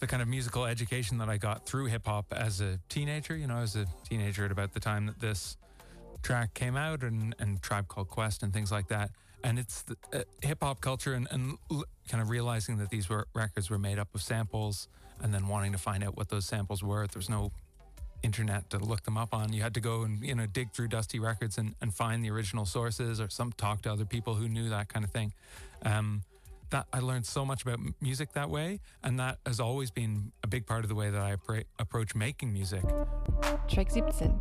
the kind of musical education that I got through hip hop as a teenager. You know, as a teenager at about the time that this track came out and, and Tribe Called Quest and things like that. And it's the uh, hip hop culture and, and l- kind of realizing that these were records were made up of samples and then wanting to find out what those samples were. There's no internet to look them up on. You had to go and, you know, dig through dusty records and, and find the original sources or some talk to other people who knew that kind of thing. Um, that I learned so much about music that way, and that has always been a big part of the way that I approach making music. Track 17.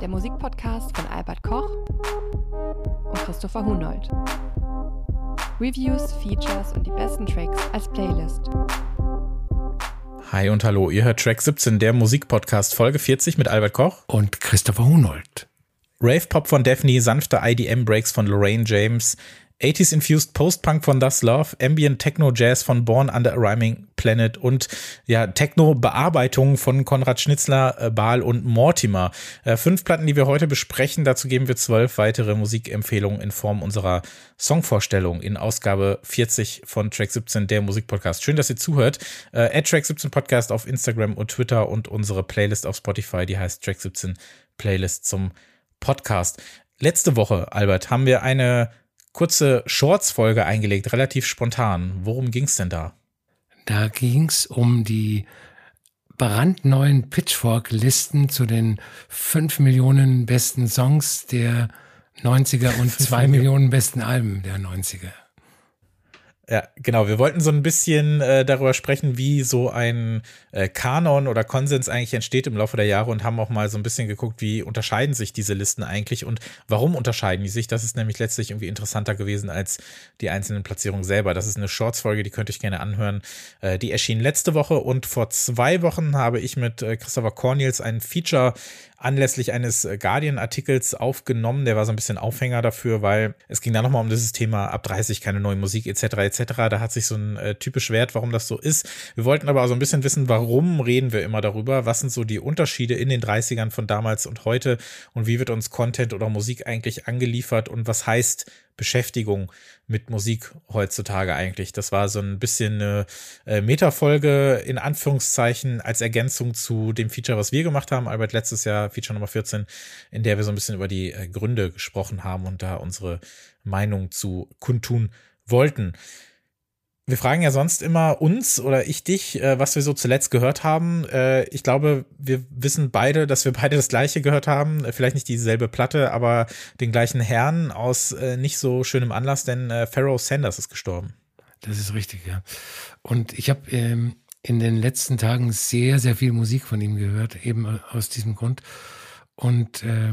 Der Musikpodcast von Albert Koch und Christopher Hunold. Reviews, Features und die besten Tracks als Playlist. Hi und hallo, ihr hört Track 17, der Musikpodcast Folge 40 mit Albert Koch und Christopher Hunold. Rave Pop von Daphne, sanfte IDM Breaks von Lorraine James, 80s Infused Post-Punk von Thus Love, Ambient Techno Jazz von Born Under a Rhyming Planet und ja, Techno-Bearbeitung von Konrad Schnitzler, äh, Baal und Mortimer. Äh, fünf Platten, die wir heute besprechen. Dazu geben wir zwölf weitere Musikempfehlungen in Form unserer Songvorstellung in Ausgabe 40 von Track 17, der Musikpodcast. Schön, dass ihr zuhört. Äh, Track 17 Podcast auf Instagram und Twitter und unsere Playlist auf Spotify, die heißt Track 17 Playlist zum Podcast. Letzte Woche, Albert, haben wir eine kurze Shorts-Folge eingelegt, relativ spontan. Worum ging es denn da? Da ging es um die brandneuen Pitchfork-Listen zu den 5 Millionen besten Songs der 90er und 2 Millionen besten Alben der 90er. Ja, genau. Wir wollten so ein bisschen äh, darüber sprechen, wie so ein äh, Kanon oder Konsens eigentlich entsteht im Laufe der Jahre und haben auch mal so ein bisschen geguckt, wie unterscheiden sich diese Listen eigentlich und warum unterscheiden die sich. Das ist nämlich letztlich irgendwie interessanter gewesen als die einzelnen Platzierungen selber. Das ist eine Shorts-Folge, die könnte ich gerne anhören. Äh, die erschien letzte Woche und vor zwei Wochen habe ich mit äh, Christopher Cornels ein Feature anlässlich eines äh, Guardian-Artikels aufgenommen. Der war so ein bisschen Aufhänger dafür, weil es ging da nochmal um dieses Thema ab 30 keine neue Musik etc. etc. Da hat sich so ein äh, Typ beschwert, warum das so ist. Wir wollten aber so ein bisschen wissen, warum reden wir immer darüber? Was sind so die Unterschiede in den 30ern von damals und heute? Und wie wird uns Content oder Musik eigentlich angeliefert? Und was heißt Beschäftigung mit Musik heutzutage eigentlich. Das war so ein bisschen eine äh, Metafolge in Anführungszeichen als Ergänzung zu dem Feature, was wir gemacht haben, Albert letztes Jahr, Feature Nummer 14, in der wir so ein bisschen über die äh, Gründe gesprochen haben und da unsere Meinung zu kundtun wollten. Wir fragen ja sonst immer uns oder ich dich, äh, was wir so zuletzt gehört haben. Äh, ich glaube, wir wissen beide, dass wir beide das gleiche gehört haben. Äh, vielleicht nicht dieselbe Platte, aber den gleichen Herrn aus nicht so schönem Anlass, denn Pharaoh Sanders ist gestorben. Das ist richtig, ja. Und ich habe ähm, in den letzten Tagen sehr, sehr viel Musik von ihm gehört, eben aus diesem Grund. Und äh,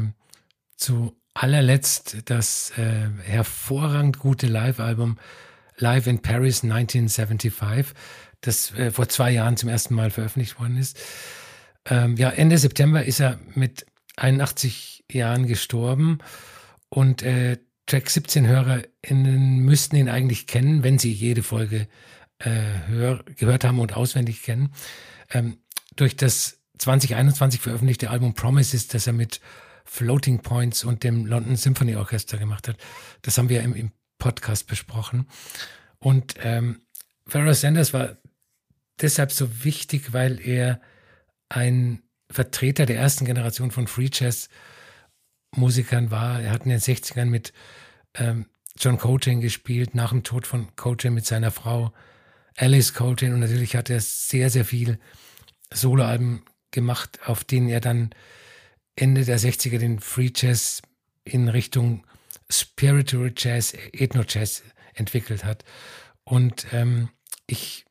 zu allerletzt das hervorragend gute Live-Album Live in Paris 1975, das äh, vor zwei Jahren zum ersten Mal veröffentlicht worden ist. Ähm, ja, Ende September ist er mit 81 Jahren gestorben und äh, Track 17 HörerInnen müssten ihn eigentlich kennen, wenn sie jede Folge äh, hör, gehört haben und auswendig kennen. Ähm, durch das 2021 veröffentlichte Album Promises, das er mit Floating Points und dem London Symphony Orchestra gemacht hat. Das haben wir im, im Podcast besprochen. Und ähm, Pharaoh Sanders war deshalb so wichtig, weil er ein Vertreter der ersten Generation von Free Jazz Musikern war. Er hat in den 60ern mit ähm, John Coltrane gespielt, nach dem Tod von Coltrane mit seiner Frau Alice Coltrane. Und natürlich hat er sehr, sehr viel Soloalben gemacht, auf denen er dann Ende der 60er den Free Jazz in Richtung Spiritual Jazz, Ethno Jazz entwickelt hat. Und ähm, ich,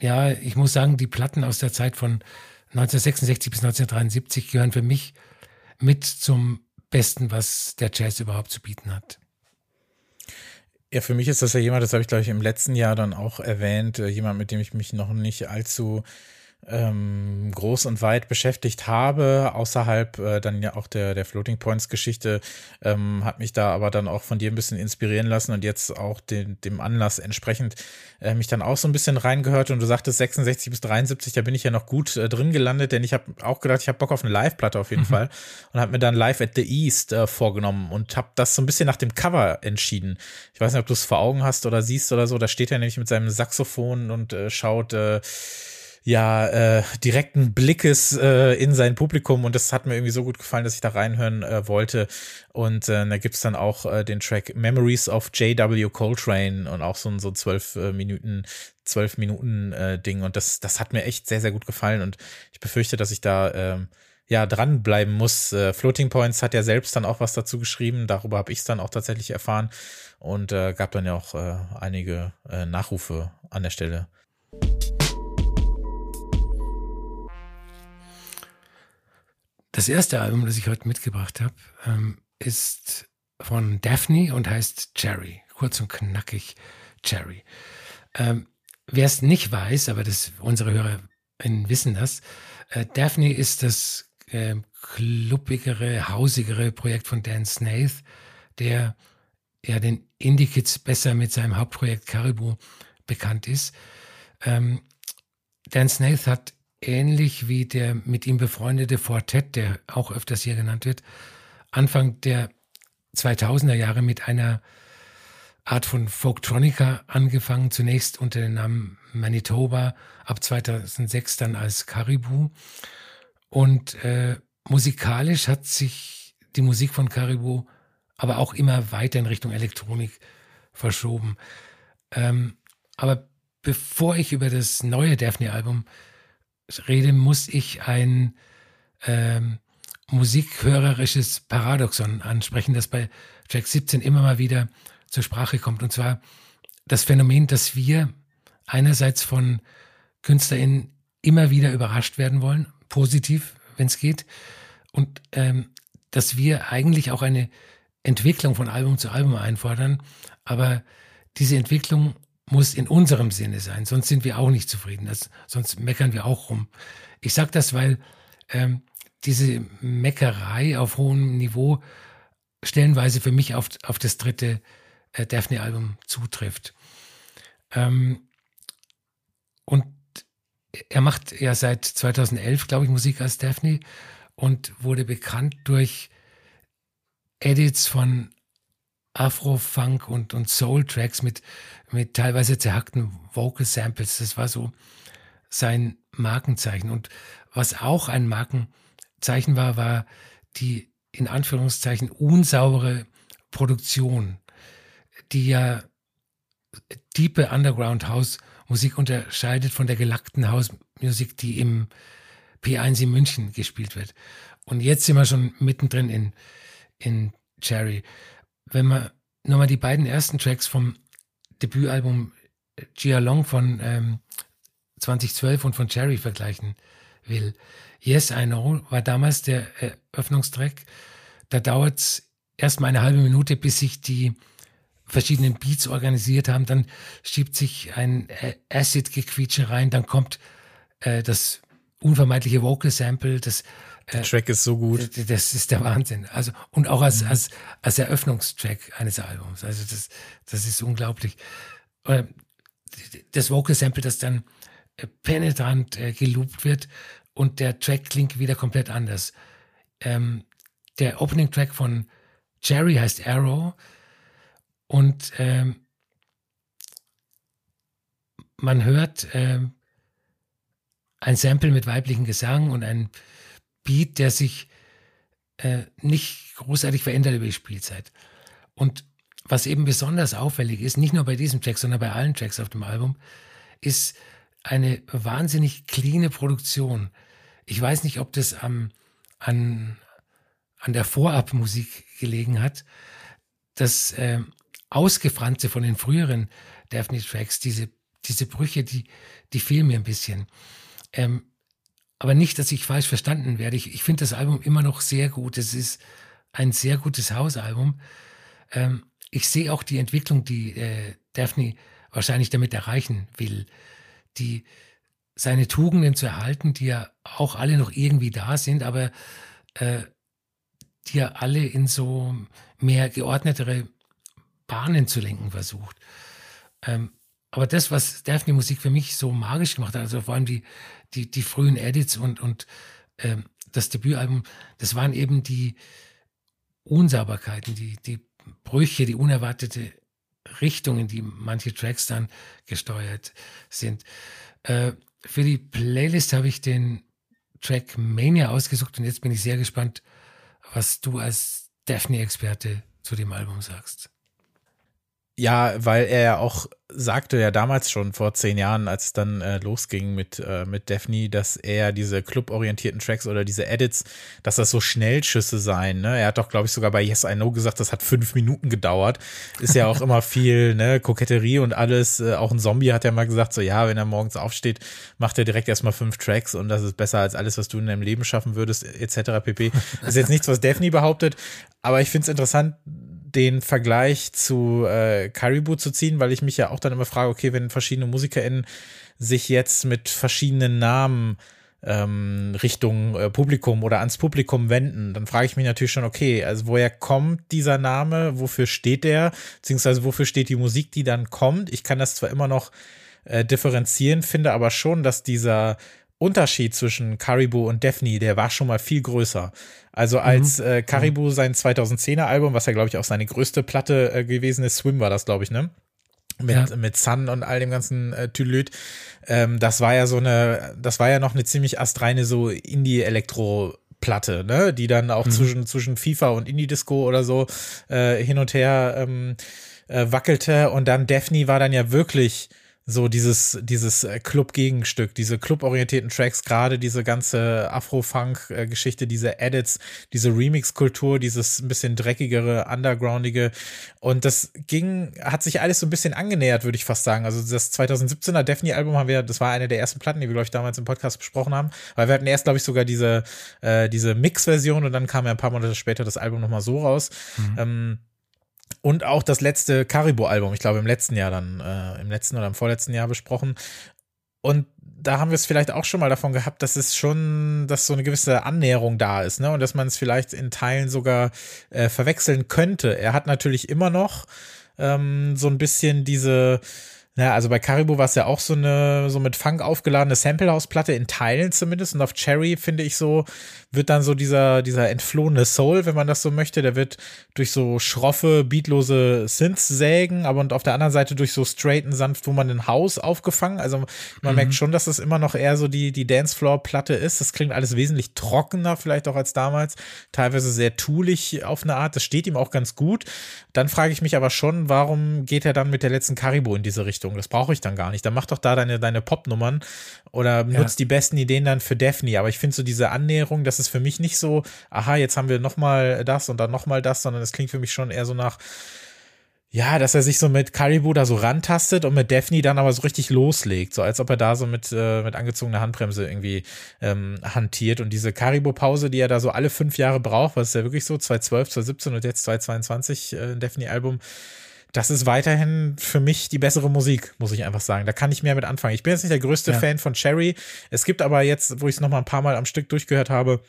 ja, ich muss sagen, die Platten aus der Zeit von 1966 bis 1973 gehören für mich mit zum Besten, was der Jazz überhaupt zu bieten hat. Ja, für mich ist das ja jemand, das habe ich glaube ich im letzten Jahr dann auch erwähnt, äh, jemand, mit dem ich mich noch nicht allzu ähm, groß und weit beschäftigt habe, außerhalb äh, dann ja auch der, der Floating Points Geschichte, ähm, hat mich da aber dann auch von dir ein bisschen inspirieren lassen und jetzt auch den, dem Anlass entsprechend äh, mich dann auch so ein bisschen reingehört und du sagtest 66 bis 73, da bin ich ja noch gut äh, drin gelandet, denn ich habe auch gedacht, ich habe Bock auf eine Live-Platte auf jeden mhm. Fall und habe mir dann Live at the East äh, vorgenommen und habe das so ein bisschen nach dem Cover entschieden. Ich weiß nicht, ob du es vor Augen hast oder siehst oder so, da steht er nämlich mit seinem Saxophon und äh, schaut äh, ja äh, direkten Blickes äh, in sein Publikum und das hat mir irgendwie so gut gefallen, dass ich da reinhören äh, wollte. Und äh, da gibt's dann auch äh, den Track Memories of J.W. Coltrane und auch so ein so zwölf äh, Minuten, zwölf Minuten äh, Ding. Und das, das hat mir echt sehr, sehr gut gefallen. Und ich befürchte, dass ich da äh, ja dranbleiben muss. Äh, Floating Points hat ja selbst dann auch was dazu geschrieben. Darüber habe ich es dann auch tatsächlich erfahren und äh, gab dann ja auch äh, einige äh, Nachrufe an der Stelle. Das erste Album, das ich heute mitgebracht habe, ähm, ist von Daphne und heißt Cherry. Kurz und knackig Cherry. Ähm, Wer es nicht weiß, aber das, unsere HörerInnen wissen das, äh, Daphne ist das äh, hausigere Projekt von Dan Snaith, der ja den Indie-Kids besser mit seinem Hauptprojekt Caribou bekannt ist. Ähm, Dan Snaith hat ähnlich wie der mit ihm befreundete Fortet, der auch öfters hier genannt wird, Anfang der 2000er Jahre mit einer Art von Folktronica angefangen, zunächst unter dem Namen Manitoba, ab 2006 dann als Caribou. Und äh, musikalisch hat sich die Musik von Caribou aber auch immer weiter in Richtung Elektronik verschoben. Ähm, aber bevor ich über das neue Daphne-Album rede, muss ich ein ähm, musikhörerisches Paradoxon ansprechen, das bei Track 17 immer mal wieder zur Sprache kommt. Und zwar das Phänomen, dass wir einerseits von KünstlerInnen immer wieder überrascht werden wollen, positiv, wenn es geht, und ähm, dass wir eigentlich auch eine Entwicklung von Album zu Album einfordern, aber diese Entwicklung muss in unserem Sinne sein, sonst sind wir auch nicht zufrieden, das, sonst meckern wir auch rum. Ich sage das, weil ähm, diese Meckerei auf hohem Niveau stellenweise für mich auf, auf das dritte äh, Daphne-Album zutrifft. Ähm, und er macht ja seit 2011, glaube ich, Musik als Daphne und wurde bekannt durch Edits von Afro-Funk und, und Soul-Tracks mit, mit teilweise zerhackten Vocal-Samples. Das war so sein Markenzeichen. Und was auch ein Markenzeichen war, war die in Anführungszeichen unsaubere Produktion, die ja tiefe Underground House Musik unterscheidet von der gelackten House Musik, die im P1 in München gespielt wird. Und jetzt sind wir schon mittendrin in, in Cherry wenn man nochmal die beiden ersten Tracks vom Debütalbum Gia Long von ähm, 2012 und von Cherry vergleichen will. Yes, I Know war damals der Eröffnungstrack. Da dauert es erstmal eine halbe Minute, bis sich die verschiedenen Beats organisiert haben. Dann schiebt sich ein äh, Acid-Gequietsche rein. Dann kommt äh, das unvermeidliche Vocal Sample, das Track ist so gut. Das ist der Wahnsinn. Also, und auch als, als, als Eröffnungstrack eines Albums. Also, das, das ist unglaublich. Äh, das Vocal Sample, das dann äh, penetrant äh, geloopt wird und der Track klingt wieder komplett anders. Ähm, der Opening Track von Jerry heißt Arrow und ähm, man hört ähm, ein Sample mit weiblichen Gesang und ein Beat, der sich äh, nicht großartig verändert über die Spielzeit. Und was eben besonders auffällig ist, nicht nur bei diesem Track, sondern bei allen Tracks auf dem Album, ist eine wahnsinnig cleane Produktion. Ich weiß nicht, ob das am, an, an der Vorabmusik gelegen hat. Das äh, Ausgefranste von den früheren Daphne-Tracks, diese, diese Brüche, die, die fehlen mir ein bisschen. Ähm, aber nicht, dass ich falsch verstanden werde. Ich, ich finde das Album immer noch sehr gut. Es ist ein sehr gutes Hausalbum. Ähm, ich sehe auch die Entwicklung, die äh, Daphne wahrscheinlich damit erreichen will. Die seine Tugenden zu erhalten, die ja auch alle noch irgendwie da sind, aber äh, die ja alle in so mehr geordnetere Bahnen zu lenken versucht. Ähm, aber das, was Daphne Musik für mich so magisch gemacht hat, also vor allem die, die, die frühen Edits und, und ähm, das Debütalbum, das waren eben die Unsauberkeiten, die, die Brüche, die unerwartete Richtungen, die manche Tracks dann gesteuert sind. Äh, für die Playlist habe ich den Track Mania ausgesucht und jetzt bin ich sehr gespannt, was du als Daphne-Experte zu dem Album sagst. Ja, weil er ja auch sagte ja damals schon vor zehn Jahren, als es dann äh, losging mit, äh, mit Daphne, dass er diese cluborientierten Tracks oder diese Edits, dass das so Schnellschüsse seien. Ne? Er hat doch, glaube ich, sogar bei Yes I Know gesagt, das hat fünf Minuten gedauert. Ist ja auch immer viel, ne, Koketterie und alles. Äh, auch ein Zombie hat ja mal gesagt, so ja, wenn er morgens aufsteht, macht er direkt erstmal fünf Tracks und das ist besser als alles, was du in deinem Leben schaffen würdest, etc. pp. Das ist jetzt nichts, was Daphne behauptet, aber ich finde es interessant, den Vergleich zu äh, Caribou zu ziehen, weil ich mich ja auch dann immer frage, okay, wenn verschiedene MusikerInnen sich jetzt mit verschiedenen Namen ähm, Richtung äh, Publikum oder ans Publikum wenden, dann frage ich mich natürlich schon, okay, also woher kommt dieser Name, wofür steht der, beziehungsweise wofür steht die Musik, die dann kommt. Ich kann das zwar immer noch äh, differenzieren, finde aber schon, dass dieser Unterschied zwischen Caribou und Daphne, der war schon mal viel größer. Also mhm. als mhm. äh, Caribou sein 2010er Album, was ja glaube ich auch seine größte Platte äh, gewesen ist, Swim war das glaube ich, ne? Mit, ja. mit Sun und all dem ganzen äh, Tülüt. Ähm, das war ja so eine, das war ja noch eine ziemlich astreine so Indie-Elektro- Platte, ne, die dann auch mhm. zwischen, zwischen FIFA und Indie-Disco oder so äh, hin und her ähm, äh, wackelte. Und dann Daphne war dann ja wirklich so dieses, dieses äh, Club-Gegenstück, diese cluborientierten Tracks, gerade diese ganze Afro-Funk-Geschichte, diese Edits, diese Remix-Kultur, dieses ein bisschen dreckigere, undergroundige. Und das ging, hat sich alles so ein bisschen angenähert, würde ich fast sagen. Also das 2017er Daphne-Album haben wir, das war eine der ersten Platten, die wir, glaube ich, damals im Podcast besprochen haben. Weil wir hatten erst, glaube ich, sogar diese, äh, diese Mix-Version und dann kam ja ein paar Monate später das Album nochmal so raus. Mhm. Ähm, und auch das letzte Caribou-Album, ich glaube im letzten Jahr dann, äh, im letzten oder im vorletzten Jahr besprochen. Und da haben wir es vielleicht auch schon mal davon gehabt, dass es schon, dass so eine gewisse Annäherung da ist, ne? Und dass man es vielleicht in Teilen sogar äh, verwechseln könnte. Er hat natürlich immer noch ähm, so ein bisschen diese ja, also bei Caribou war es ja auch so eine, so mit Funk aufgeladene Samplehouse-Platte in Teilen zumindest. Und auf Cherry, finde ich so, wird dann so dieser, dieser entflohene Soul, wenn man das so möchte, der wird durch so schroffe, beatlose Synths sägen, aber und auf der anderen Seite durch so straighten, sanft, wo man ein Haus aufgefangen. Also man mhm. merkt schon, dass es immer noch eher so die, die Dancefloor-Platte ist. Das klingt alles wesentlich trockener, vielleicht auch als damals. Teilweise sehr toolig auf eine Art. Das steht ihm auch ganz gut. Dann frage ich mich aber schon, warum geht er dann mit der letzten Caribou in diese Richtung? Richtung. Das brauche ich dann gar nicht. Dann mach doch da deine, deine Pop-Nummern oder nutzt ja. die besten Ideen dann für Daphne. Aber ich finde so diese Annäherung, das ist für mich nicht so, aha, jetzt haben wir nochmal das und dann nochmal das, sondern es klingt für mich schon eher so nach, ja, dass er sich so mit Caribou da so rantastet und mit Daphne dann aber so richtig loslegt, so als ob er da so mit, äh, mit angezogener Handbremse irgendwie ähm, hantiert. Und diese Caribou-Pause, die er da so alle fünf Jahre braucht, was ist ja wirklich so, 2012, 2017 und jetzt 2022 äh, Daphne-Album, das ist weiterhin für mich die bessere Musik, muss ich einfach sagen. Da kann ich mehr mit anfangen. Ich bin jetzt nicht der größte ja. Fan von Cherry. Es gibt aber jetzt, wo ich es noch mal ein paar Mal am Stück durchgehört habe,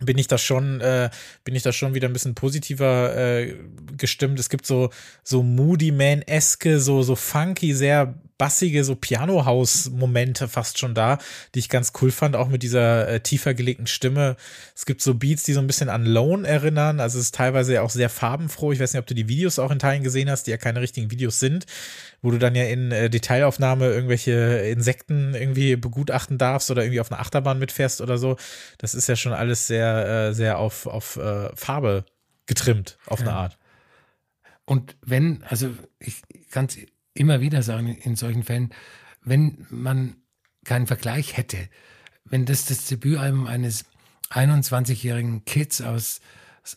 bin ich das schon, äh, bin ich das schon wieder ein bisschen positiver äh, gestimmt. Es gibt so so Moody Man-eske, so so funky, sehr bassige, so Piano-House-Momente fast schon da, die ich ganz cool fand, auch mit dieser äh, tiefer gelegten Stimme. Es gibt so Beats, die so ein bisschen an Lone erinnern, also es ist teilweise auch sehr farbenfroh. Ich weiß nicht, ob du die Videos auch in Teilen gesehen hast, die ja keine richtigen Videos sind, wo du dann ja in äh, Detailaufnahme irgendwelche Insekten irgendwie begutachten darfst oder irgendwie auf einer Achterbahn mitfährst oder so. Das ist ja schon alles sehr, äh, sehr auf, auf äh, Farbe getrimmt, auf ja. eine Art. Und wenn, also ich ganz immer wieder sagen in solchen Fällen, wenn man keinen Vergleich hätte, wenn das das Debütalbum eines 21-jährigen Kids aus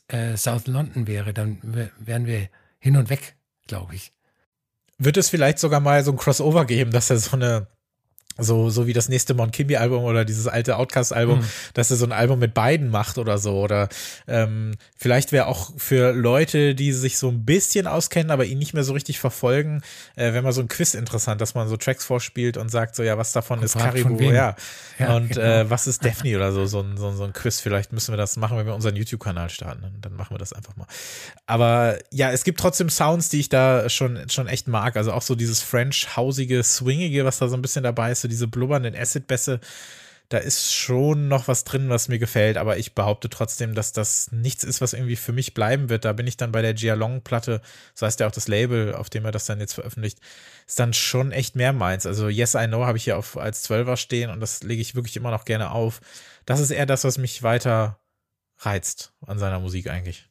äh, South London wäre, dann wären wir hin und weg, glaube ich. Wird es vielleicht sogar mal so ein Crossover geben, dass er so eine so, so wie das nächste Mon Kimby-Album oder dieses alte Outcast-Album, mhm. dass er so ein Album mit beiden macht oder so. Oder ähm, vielleicht wäre auch für Leute, die sich so ein bisschen auskennen, aber ihn nicht mehr so richtig verfolgen, äh, wenn man so ein Quiz interessant, dass man so Tracks vorspielt und sagt, so ja, was davon und ist Caribou, ja. ja. Und genau. äh, was ist Daphne oder so, so ein, so, so ein Quiz. Vielleicht müssen wir das machen, wenn wir unseren YouTube-Kanal starten. Dann machen wir das einfach mal. Aber ja, es gibt trotzdem Sounds, die ich da schon, schon echt mag. Also auch so dieses French-hausige, swingige, was da so ein bisschen dabei ist diese blubbernden Acid-Bässe, da ist schon noch was drin, was mir gefällt, aber ich behaupte trotzdem, dass das nichts ist, was irgendwie für mich bleiben wird. Da bin ich dann bei der Gialong-Platte, so heißt ja auch das Label, auf dem er das dann jetzt veröffentlicht, ist dann schon echt mehr meins. Also Yes, I Know habe ich hier auf, als Zwölfer stehen und das lege ich wirklich immer noch gerne auf. Das ist eher das, was mich weiter reizt an seiner Musik eigentlich.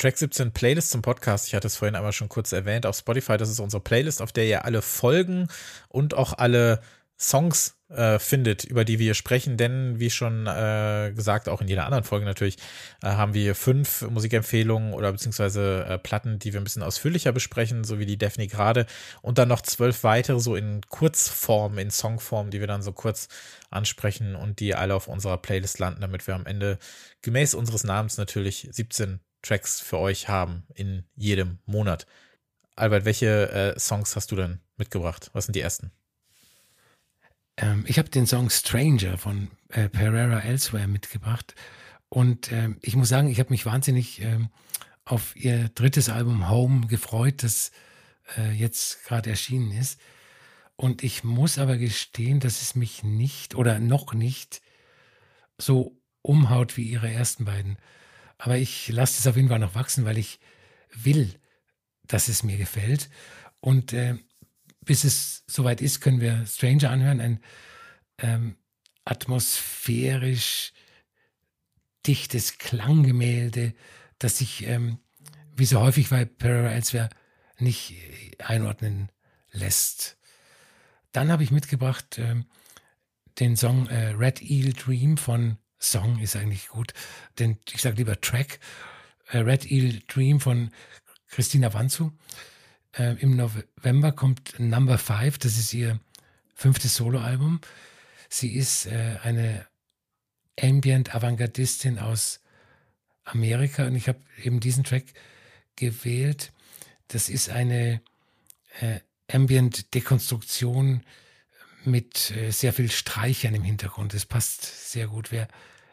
Track 17 Playlist zum Podcast. Ich hatte es vorhin einmal schon kurz erwähnt. Auf Spotify, das ist unsere Playlist, auf der ihr alle Folgen und auch alle Songs äh, findet, über die wir sprechen. Denn, wie schon äh, gesagt, auch in jeder anderen Folge natürlich, äh, haben wir fünf Musikempfehlungen oder beziehungsweise äh, Platten, die wir ein bisschen ausführlicher besprechen, so wie die Daphne gerade. Und dann noch zwölf weitere, so in Kurzform, in Songform, die wir dann so kurz ansprechen und die alle auf unserer Playlist landen, damit wir am Ende gemäß unseres Namens natürlich 17 Tracks für euch haben in jedem Monat. Albert, welche äh, Songs hast du denn mitgebracht? Was sind die ersten? Ähm, ich habe den Song Stranger von äh, Pereira Elsewhere mitgebracht. Und ähm, ich muss sagen, ich habe mich wahnsinnig ähm, auf ihr drittes Album Home gefreut, das äh, jetzt gerade erschienen ist. Und ich muss aber gestehen, dass es mich nicht oder noch nicht so umhaut wie ihre ersten beiden aber ich lasse es auf jeden Fall noch wachsen, weil ich will, dass es mir gefällt. Und äh, bis es soweit ist, können wir Stranger anhören, ein ähm, atmosphärisch dichtes Klanggemälde, das sich, ähm, wie so häufig bei Pereira Elsewhere, nicht einordnen lässt. Dann habe ich mitgebracht ähm, den Song äh, Red Eel Dream von Song ist eigentlich gut, denn ich sage lieber Track. Äh, Red Eel Dream von Christina Wanzu. Äh, Im November kommt Number Five, das ist ihr fünftes Soloalbum. Sie ist äh, eine Ambient Avantgardistin aus Amerika und ich habe eben diesen Track gewählt. Das ist eine äh, Ambient Dekonstruktion mit äh, sehr viel Streichern im Hintergrund. Es passt sehr gut. Wer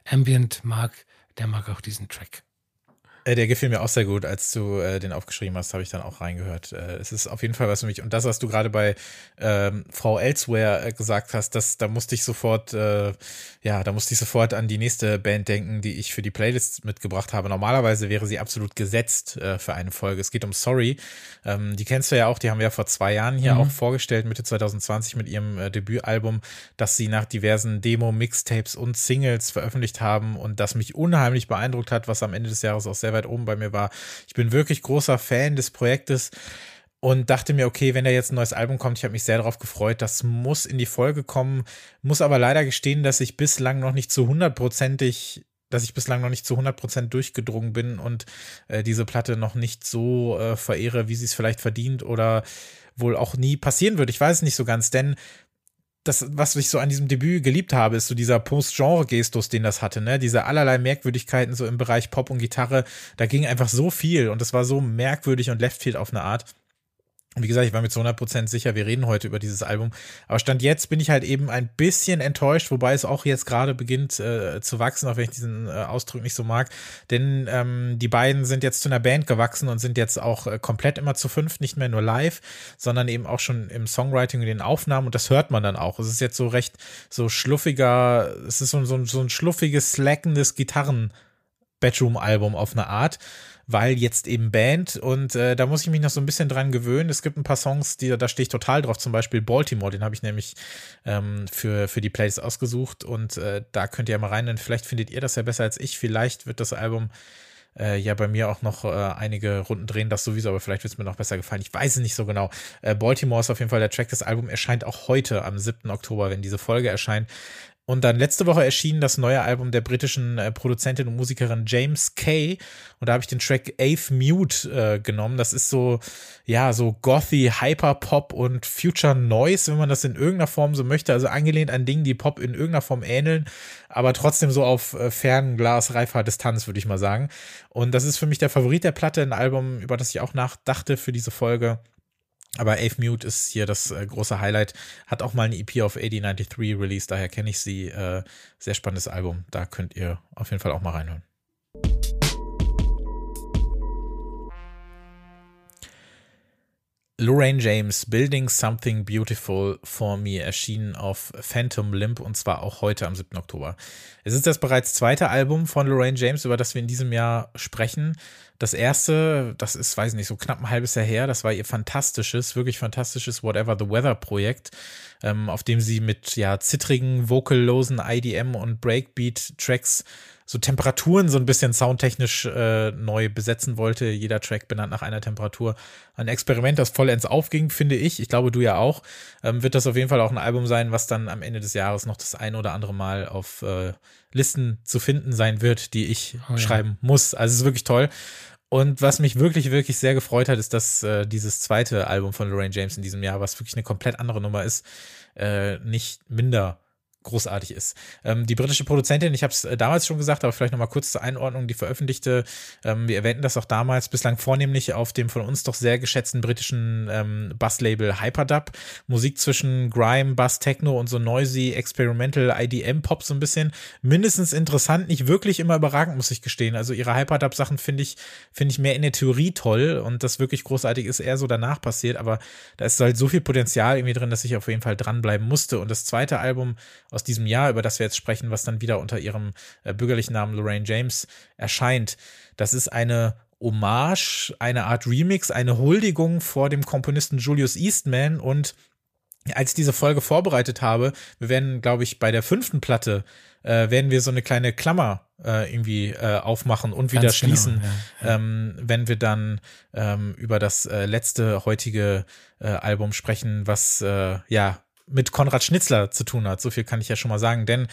Ambient mag, der mag auch diesen Track. Äh, der gefiel mir auch sehr gut. Als du äh, den aufgeschrieben hast, habe ich dann auch reingehört. Äh, es ist auf jeden Fall was für mich. Und das, was du gerade bei ähm, Frau Elsewhere äh, gesagt hast, das, da musste ich sofort, äh, ja, da musste ich sofort an die nächste Band denken, die ich für die Playlist mitgebracht habe. Normalerweise wäre sie absolut gesetzt für eine Folge. Es geht um Sorry. Ähm, die kennst du ja auch, die haben wir ja vor zwei Jahren hier mhm. auch vorgestellt, Mitte 2020 mit ihrem Debütalbum, das sie nach diversen Demo-Mixtapes und Singles veröffentlicht haben und das mich unheimlich beeindruckt hat, was am Ende des Jahres auch selber weit oben bei mir war. Ich bin wirklich großer Fan des Projektes und dachte mir, okay, wenn da jetzt ein neues Album kommt, ich habe mich sehr darauf gefreut, das muss in die Folge kommen, muss aber leider gestehen, dass ich bislang noch nicht zu hundertprozentig dass ich bislang noch nicht zu 100% durchgedrungen bin und äh, diese Platte noch nicht so äh, verehre, wie sie es vielleicht verdient oder wohl auch nie passieren wird. Ich weiß es nicht so ganz, denn das, was ich so an diesem Debüt geliebt habe, ist so dieser Post-Genre-Gestus, den das hatte, ne? Diese allerlei Merkwürdigkeiten so im Bereich Pop und Gitarre. Da ging einfach so viel und das war so merkwürdig und Leftfield auf eine Art wie gesagt, ich war mir zu 100% sicher, wir reden heute über dieses Album. Aber Stand jetzt bin ich halt eben ein bisschen enttäuscht, wobei es auch jetzt gerade beginnt äh, zu wachsen, auch wenn ich diesen äh, Ausdruck nicht so mag. Denn ähm, die beiden sind jetzt zu einer Band gewachsen und sind jetzt auch äh, komplett immer zu fünf, nicht mehr nur live, sondern eben auch schon im Songwriting und den Aufnahmen und das hört man dann auch. Es ist jetzt so recht so schluffiger, es ist so, so, so ein schluffiges, slackendes Gitarren-Bedroom-Album auf eine Art weil jetzt eben Band und äh, da muss ich mich noch so ein bisschen dran gewöhnen. Es gibt ein paar Songs, die da stehe ich total drauf, zum Beispiel Baltimore, den habe ich nämlich ähm, für, für die Plays ausgesucht und äh, da könnt ihr ja mal rein, denn vielleicht findet ihr das ja besser als ich. Vielleicht wird das Album äh, ja bei mir auch noch äh, einige Runden drehen, das sowieso, aber vielleicht wird es mir noch besser gefallen. Ich weiß es nicht so genau. Äh, Baltimore ist auf jeden Fall der Track. Das Album erscheint auch heute am 7. Oktober, wenn diese Folge erscheint. Und dann letzte Woche erschien das neue Album der britischen äh, Produzentin und Musikerin James Kay. Und da habe ich den Track Eighth Mute äh, genommen. Das ist so, ja, so gothy, Hyperpop und Future Noise, wenn man das in irgendeiner Form so möchte. Also angelehnt an Dingen, die Pop in irgendeiner Form ähneln, aber trotzdem so auf äh, Fernglas, reifer Distanz, würde ich mal sagen. Und das ist für mich der Favorit der Platte, ein Album, über das ich auch nachdachte für diese Folge. Aber Ave Mute ist hier das äh, große Highlight. Hat auch mal eine EP auf 8093 released, daher kenne ich sie. Äh, sehr spannendes Album. Da könnt ihr auf jeden Fall auch mal reinhören. Lorraine James, Building Something Beautiful for Me, erschienen auf Phantom Limp und zwar auch heute am 7. Oktober. Es ist das bereits zweite Album von Lorraine James, über das wir in diesem Jahr sprechen. Das erste, das ist, weiß nicht, so knapp ein halbes Jahr her, das war ihr fantastisches, wirklich fantastisches Whatever the Weather Projekt, ähm, auf dem sie mit ja zittrigen, vokallosen IDM und Breakbeat-Tracks so Temperaturen so ein bisschen soundtechnisch äh, neu besetzen wollte. Jeder Track benannt nach einer Temperatur. Ein Experiment, das vollends aufging, finde ich. Ich glaube, du ja auch. Ähm, wird das auf jeden Fall auch ein Album sein, was dann am Ende des Jahres noch das ein oder andere Mal auf äh, Listen zu finden sein wird, die ich oh, schreiben ja. muss. Also es ist wirklich toll. Und was mich wirklich, wirklich sehr gefreut hat, ist, dass äh, dieses zweite Album von Lorraine James in diesem Jahr, was wirklich eine komplett andere Nummer ist, äh, nicht minder großartig ist. Ähm, die britische Produzentin, ich habe es äh, damals schon gesagt, aber vielleicht nochmal kurz zur Einordnung, die veröffentlichte, ähm, wir erwähnten das auch damals, bislang vornehmlich auf dem von uns doch sehr geschätzten britischen ähm, Bass-Label Hyperdub. Musik zwischen Grime, Bass, Techno und so noisy, experimental IDM-Pop so ein bisschen. Mindestens interessant, nicht wirklich immer überragend, muss ich gestehen. Also ihre Hyperdub-Sachen finde ich, finde ich mehr in der Theorie toll und das wirklich großartig ist eher so danach passiert, aber da ist halt so viel Potenzial irgendwie drin, dass ich auf jeden Fall dranbleiben musste. Und das zweite Album aus diesem Jahr, über das wir jetzt sprechen, was dann wieder unter ihrem äh, bürgerlichen Namen Lorraine James erscheint. Das ist eine Hommage, eine Art Remix, eine Huldigung vor dem Komponisten Julius Eastman und als ich diese Folge vorbereitet habe, wir werden, glaube ich, bei der fünften Platte äh, werden wir so eine kleine Klammer äh, irgendwie äh, aufmachen und wieder Ganz genau, schließen, genau, ja, ja. Ähm, wenn wir dann ähm, über das äh, letzte heutige äh, Album sprechen, was äh, ja mit Konrad Schnitzler zu tun hat. So viel kann ich ja schon mal sagen, denn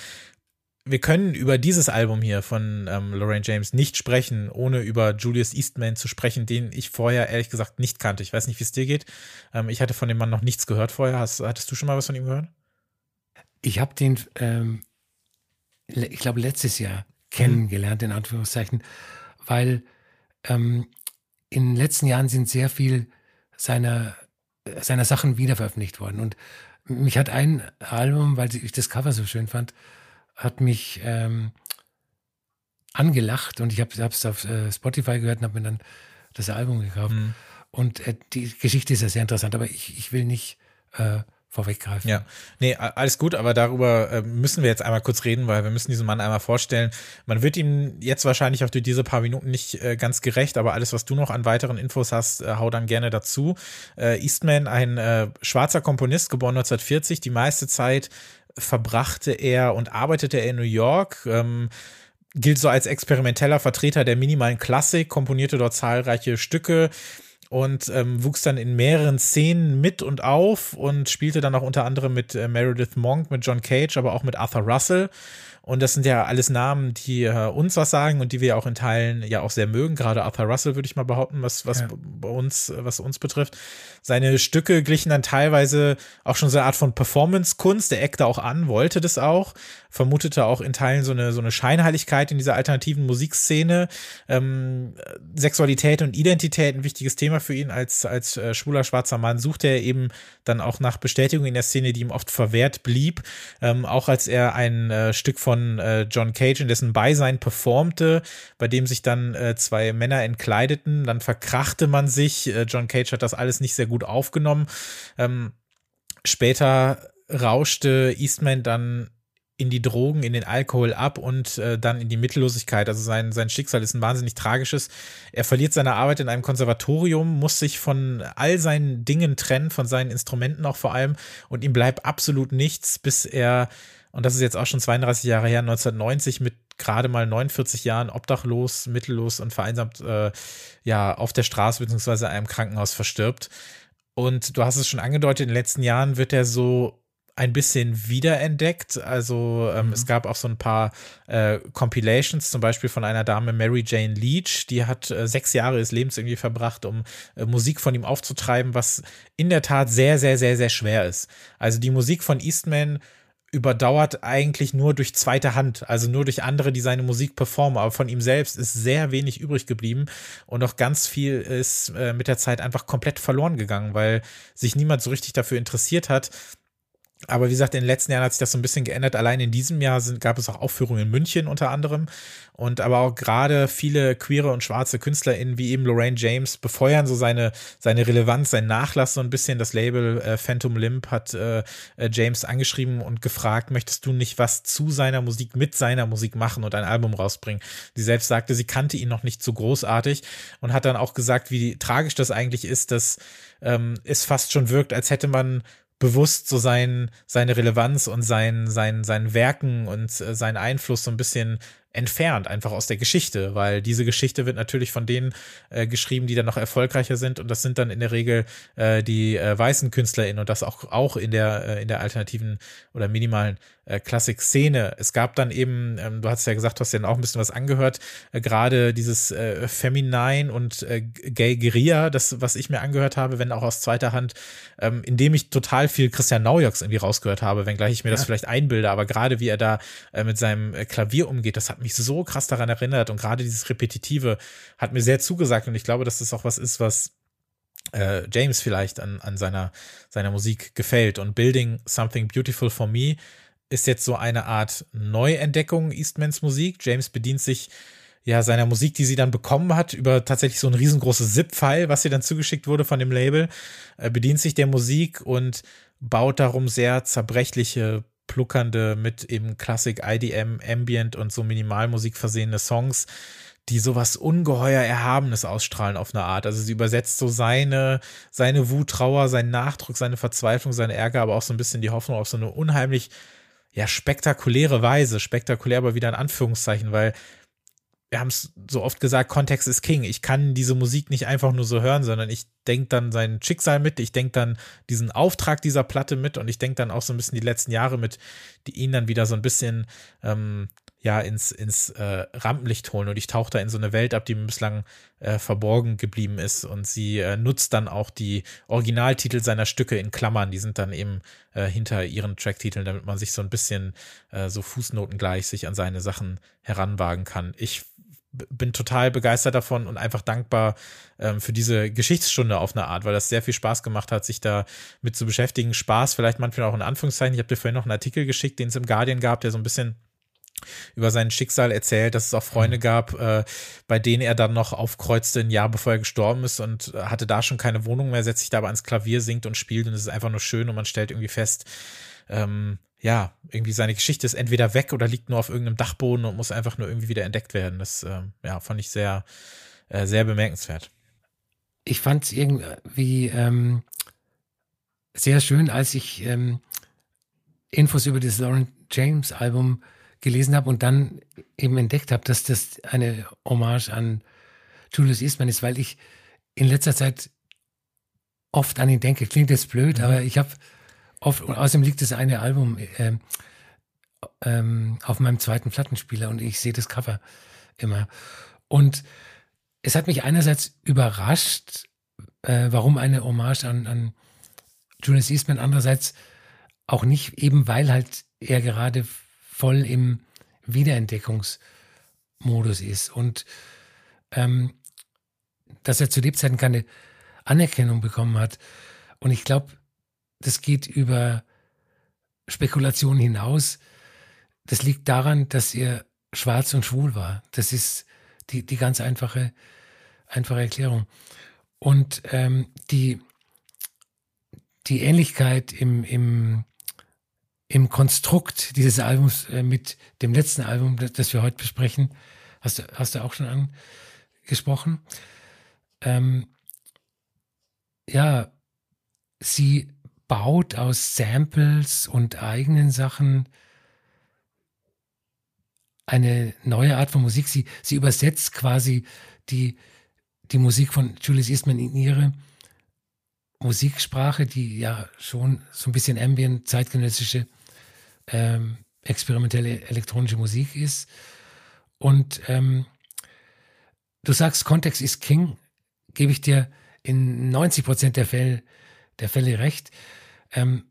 wir können über dieses Album hier von ähm, Lorraine James nicht sprechen, ohne über Julius Eastman zu sprechen, den ich vorher ehrlich gesagt nicht kannte. Ich weiß nicht, wie es dir geht. Ähm, ich hatte von dem Mann noch nichts gehört vorher. Hast, hattest du schon mal was von ihm gehört? Ich habe den, ähm, ich glaube, letztes Jahr kennengelernt, in Anführungszeichen, weil ähm, in den letzten Jahren sind sehr viel seiner, seiner Sachen wiederveröffentlicht worden. Und mich hat ein Album, weil ich das Cover so schön fand, hat mich ähm, angelacht und ich habe es auf äh, Spotify gehört und habe mir dann das Album gekauft. Mhm. Und äh, die Geschichte ist ja sehr interessant, aber ich, ich will nicht äh, vorweggreifen. Ja, nee, alles gut, aber darüber äh, müssen wir jetzt einmal kurz reden, weil wir müssen diesen Mann einmal vorstellen. Man wird ihm jetzt wahrscheinlich auch durch diese paar Minuten nicht äh, ganz gerecht, aber alles, was du noch an weiteren Infos hast, äh, hau dann gerne dazu. Eastman, ein schwarzer Komponist, geboren 1940, die meiste Zeit verbrachte er und arbeitete er in New York. Ähm, gilt so als experimenteller Vertreter der minimalen Klassik, komponierte dort zahlreiche Stücke, und ähm, wuchs dann in mehreren Szenen mit und auf und spielte dann auch unter anderem mit äh, Meredith Monk, mit John Cage, aber auch mit Arthur Russell. Und das sind ja alles Namen, die äh, uns was sagen und die wir auch in Teilen ja auch sehr mögen. Gerade Arthur Russell würde ich mal behaupten, was, was ja. bei uns, was uns betrifft. Seine Stücke glichen dann teilweise auch schon so eine Art von Performance-Kunst. Der eckte auch an, wollte das auch, vermutete auch in Teilen so eine, so eine Scheinheiligkeit in dieser alternativen Musikszene. Ähm, Sexualität und Identität, ein wichtiges Thema für ihn als, als äh, schwuler schwarzer Mann, suchte er eben dann auch nach Bestätigung in der Szene, die ihm oft verwehrt blieb. Ähm, auch als er ein äh, Stück von von äh, John Cage, in dessen Beisein performte, bei dem sich dann äh, zwei Männer entkleideten. Dann verkrachte man sich. Äh, John Cage hat das alles nicht sehr gut aufgenommen. Ähm, später rauschte Eastman dann in die Drogen, in den Alkohol ab und äh, dann in die Mittellosigkeit. Also sein, sein Schicksal ist ein wahnsinnig tragisches. Er verliert seine Arbeit in einem Konservatorium, muss sich von all seinen Dingen trennen, von seinen Instrumenten auch vor allem und ihm bleibt absolut nichts, bis er und das ist jetzt auch schon 32 Jahre her, 1990 mit gerade mal 49 Jahren obdachlos, mittellos und vereinsamt äh, ja auf der Straße beziehungsweise einem Krankenhaus verstirbt. Und du hast es schon angedeutet, in den letzten Jahren wird er so ein bisschen wiederentdeckt. Also ähm, mhm. es gab auch so ein paar äh, Compilations, zum Beispiel von einer Dame, Mary Jane Leach, die hat äh, sechs Jahre ihres Lebens irgendwie verbracht, um äh, Musik von ihm aufzutreiben, was in der Tat sehr, sehr, sehr, sehr schwer ist. Also die Musik von Eastman überdauert eigentlich nur durch zweite Hand, also nur durch andere, die seine Musik performen. Aber von ihm selbst ist sehr wenig übrig geblieben und auch ganz viel ist äh, mit der Zeit einfach komplett verloren gegangen, weil sich niemand so richtig dafür interessiert hat, aber wie gesagt, in den letzten Jahren hat sich das so ein bisschen geändert. Allein in diesem Jahr sind, gab es auch Aufführungen in München unter anderem. Und aber auch gerade viele queere und schwarze KünstlerInnen wie eben Lorraine James befeuern so seine, seine Relevanz, sein Nachlass so ein bisschen. Das Label äh, Phantom Limp hat äh, äh, James angeschrieben und gefragt, möchtest du nicht was zu seiner Musik, mit seiner Musik machen und ein Album rausbringen? Sie selbst sagte, sie kannte ihn noch nicht so großartig und hat dann auch gesagt, wie tragisch das eigentlich ist, dass ähm, es fast schon wirkt, als hätte man bewusst so sein, seine Relevanz und sein, sein, sein Werken und äh, seinen Einfluss so ein bisschen entfernt, einfach aus der Geschichte, weil diese Geschichte wird natürlich von denen äh, geschrieben, die dann noch erfolgreicher sind und das sind dann in der Regel äh, die äh, weißen KünstlerInnen und das auch, auch in der, äh, in der alternativen oder minimalen äh, Klassik-Szene. Es gab dann eben, ähm, du hast ja gesagt, du hast ja auch ein bisschen was angehört, äh, gerade dieses äh, Feminine und äh, Gay Guerilla, das, was ich mir angehört habe, wenn auch aus zweiter Hand, ähm, indem ich total viel Christian Naujoks irgendwie rausgehört habe, wenngleich ich mir ja. das vielleicht einbilde, aber gerade wie er da äh, mit seinem äh, Klavier umgeht, das hat mich so krass daran erinnert und gerade dieses Repetitive hat mir sehr zugesagt und ich glaube, dass das auch was ist, was äh, James vielleicht an, an seiner, seiner Musik gefällt. Und Building Something Beautiful for Me ist jetzt so eine Art Neuentdeckung Eastmans Musik. James bedient sich ja seiner Musik, die sie dann bekommen hat, über tatsächlich so ein riesengroßes ZIP-File, was ihr dann zugeschickt wurde von dem Label, äh, bedient sich der Musik und baut darum sehr zerbrechliche pluckernde, mit eben Klassik, IDM, Ambient und so Minimalmusik versehene Songs, die sowas ungeheuer Erhabenes ausstrahlen auf eine Art. Also sie übersetzt so seine, seine Wut, Trauer, seinen Nachdruck, seine Verzweiflung, seinen Ärger, aber auch so ein bisschen die Hoffnung auf so eine unheimlich, ja, spektakuläre Weise. Spektakulär aber wieder in Anführungszeichen, weil wir haben es so oft gesagt, Kontext ist King. Ich kann diese Musik nicht einfach nur so hören, sondern ich denke dann sein Schicksal mit, ich denke dann diesen Auftrag dieser Platte mit und ich denke dann auch so ein bisschen die letzten Jahre mit, die ihn dann wieder so ein bisschen ähm, ja ins, ins äh, Rampenlicht holen und ich tauche da in so eine Welt ab, die mir bislang äh, verborgen geblieben ist und sie äh, nutzt dann auch die Originaltitel seiner Stücke in Klammern, die sind dann eben äh, hinter ihren Tracktiteln, damit man sich so ein bisschen äh, so fußnotengleich sich an seine Sachen heranwagen kann. Ich bin total begeistert davon und einfach dankbar ähm, für diese Geschichtsstunde auf eine Art, weil das sehr viel Spaß gemacht hat, sich da mit zu beschäftigen. Spaß vielleicht manchmal auch in Anführungszeichen. Ich habe dir vorhin noch einen Artikel geschickt, den es im Guardian gab, der so ein bisschen über sein Schicksal erzählt, dass es auch Freunde mhm. gab, äh, bei denen er dann noch aufkreuzte ein Jahr bevor er gestorben ist und hatte da schon keine Wohnung mehr, setzt sich da aber ans Klavier, singt und spielt und es ist einfach nur schön und man stellt irgendwie fest, ähm, ja, irgendwie seine Geschichte ist entweder weg oder liegt nur auf irgendeinem Dachboden und muss einfach nur irgendwie wieder entdeckt werden. Das, äh, ja, fand ich sehr, äh, sehr bemerkenswert. Ich fand es irgendwie ähm, sehr schön, als ich ähm, Infos über das Lauren James Album gelesen habe und dann eben entdeckt habe, dass das eine Hommage an Julius Eastman ist, weil ich in letzter Zeit oft an ihn denke. Klingt jetzt blöd, mhm. aber ich habe Oft, außerdem liegt das eine Album äh, ähm, auf meinem zweiten Plattenspieler und ich sehe das Cover immer. Und es hat mich einerseits überrascht, äh, warum eine Hommage an, an Julius Eastman, andererseits auch nicht, eben weil halt er gerade voll im Wiederentdeckungsmodus ist und ähm, dass er zu Lebzeiten keine Anerkennung bekommen hat. Und ich glaube, das geht über Spekulationen hinaus. Das liegt daran, dass er schwarz und schwul war. Das ist die, die ganz einfache, einfache Erklärung. Und ähm, die, die Ähnlichkeit im, im, im Konstrukt dieses Albums äh, mit dem letzten Album, das, wir heute besprechen, hast du, hast du auch schon angesprochen. Ähm, ja, sie baut aus Samples und eigenen Sachen eine neue Art von Musik. Sie, sie übersetzt quasi die, die Musik von Julius Eastman in ihre Musiksprache, die ja schon so ein bisschen ambient, zeitgenössische, ähm, experimentelle elektronische Musik ist. Und ähm, du sagst, Kontext ist King, gebe ich dir in 90 Prozent der Fälle, der Fälle recht. Ähm,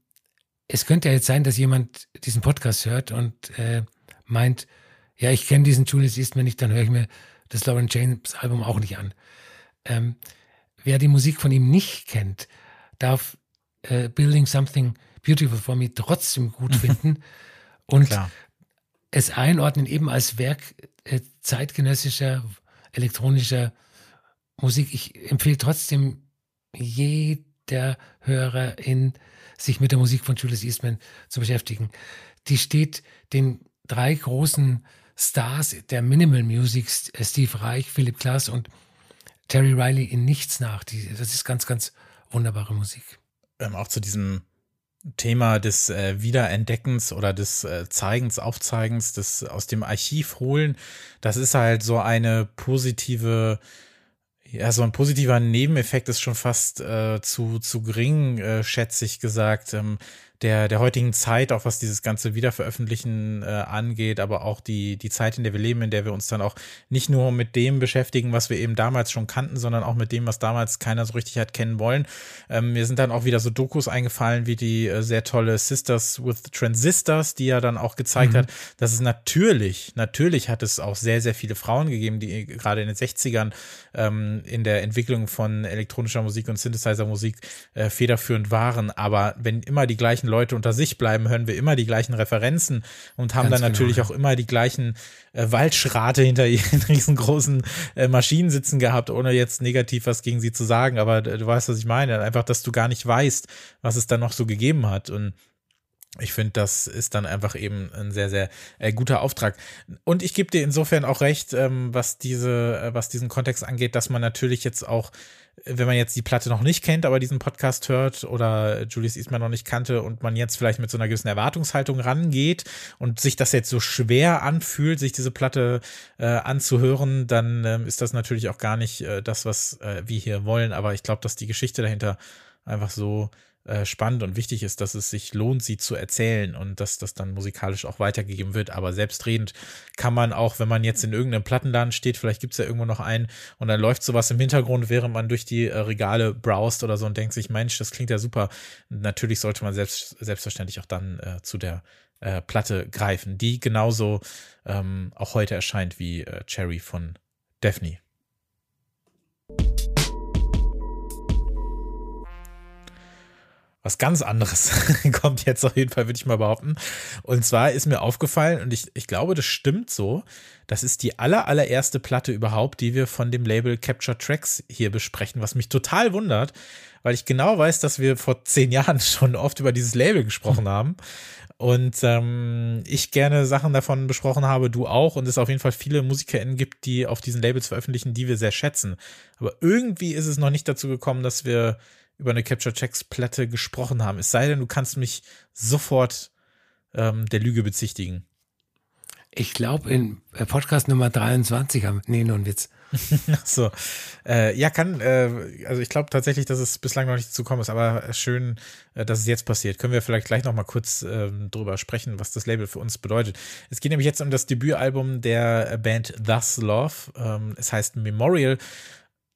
es könnte ja jetzt sein, dass jemand diesen Podcast hört und äh, meint, ja, ich kenne diesen Julius Eastman nicht, dann höre ich mir das Lauren James Album auch nicht an. Ähm, wer die Musik von ihm nicht kennt, darf äh, Building Something Beautiful for Me trotzdem gut finden und Klar. es einordnen eben als Werk äh, zeitgenössischer elektronischer Musik. Ich empfehle trotzdem jeder Hörerin, sich mit der Musik von Julius Eastman zu beschäftigen. Die steht den drei großen Stars der Minimal Music, Steve Reich, Philipp Klaas und Terry Riley in nichts nach. Die, das ist ganz, ganz wunderbare Musik. Ähm, auch zu diesem Thema des äh, Wiederentdeckens oder des äh, Zeigens, Aufzeigens, des aus dem Archiv holen, das ist halt so eine positive ja, so ein positiver Nebeneffekt ist schon fast äh, zu, zu gering, äh, schätze ich gesagt. Ähm, der, der heutigen Zeit, auch was dieses ganze Wiederveröffentlichen äh, angeht, aber auch die, die Zeit, in der wir leben, in der wir uns dann auch nicht nur mit dem beschäftigen, was wir eben damals schon kannten, sondern auch mit dem, was damals keiner so richtig hat kennen wollen. Ähm, mir sind dann auch wieder so Dokus eingefallen, wie die äh, sehr tolle Sisters with Transistors, die ja dann auch gezeigt mhm. hat, dass es natürlich, natürlich hat es auch sehr, sehr viele Frauen gegeben, die gerade in den 60ern ähm, in der Entwicklung von elektronischer Musik und Synthesizer-Musik äh, federführend waren. Aber wenn immer die gleichen Leute unter sich bleiben, hören wir immer die gleichen Referenzen und haben Ganz dann natürlich genau, auch immer die gleichen äh, Waldschrate hinter ihren riesengroßen äh, Maschinen sitzen gehabt, ohne jetzt negativ was gegen sie zu sagen. Aber äh, du weißt, was ich meine. Einfach, dass du gar nicht weißt, was es da noch so gegeben hat. Und ich finde, das ist dann einfach eben ein sehr, sehr äh, guter Auftrag. Und ich gebe dir insofern auch recht, ähm, was diese, äh, was diesen Kontext angeht, dass man natürlich jetzt auch wenn man jetzt die Platte noch nicht kennt, aber diesen Podcast hört oder Julius Eastman noch nicht kannte und man jetzt vielleicht mit so einer gewissen Erwartungshaltung rangeht und sich das jetzt so schwer anfühlt, sich diese Platte äh, anzuhören, dann ähm, ist das natürlich auch gar nicht äh, das, was äh, wir hier wollen. Aber ich glaube, dass die Geschichte dahinter einfach so äh, spannend und wichtig ist, dass es sich lohnt, sie zu erzählen und dass das dann musikalisch auch weitergegeben wird. Aber selbstredend kann man auch, wenn man jetzt in irgendeinem Plattenladen steht, vielleicht gibt es ja irgendwo noch einen und dann läuft sowas im Hintergrund, während man durch die äh, Regale browst oder so und denkt sich, Mensch, das klingt ja super. Natürlich sollte man selbst, selbstverständlich auch dann äh, zu der äh, Platte greifen, die genauso ähm, auch heute erscheint wie Cherry von Daphne. Was ganz anderes kommt jetzt auf jeden Fall, würde ich mal behaupten. Und zwar ist mir aufgefallen, und ich, ich glaube, das stimmt so, das ist die aller, allererste Platte überhaupt, die wir von dem Label Capture Tracks hier besprechen, was mich total wundert, weil ich genau weiß, dass wir vor zehn Jahren schon oft über dieses Label gesprochen haben. Und ähm, ich gerne Sachen davon besprochen habe, du auch, und es auf jeden Fall viele MusikerInnen gibt, die auf diesen Labels veröffentlichen, die wir sehr schätzen. Aber irgendwie ist es noch nicht dazu gekommen, dass wir über eine Capture Checks Platte gesprochen haben. Es sei denn, du kannst mich sofort ähm, der Lüge bezichtigen. Ich glaube, in äh, Podcast Nummer 23 haben. Nee, nur ein Witz. So. Äh, ja, kann, äh, also ich glaube tatsächlich, dass es bislang noch nicht dazu kommt, ist aber schön, äh, dass es jetzt passiert. Können wir vielleicht gleich noch mal kurz ähm, drüber sprechen, was das Label für uns bedeutet. Es geht nämlich jetzt um das Debütalbum der Band Thus Love. Ähm, es heißt Memorial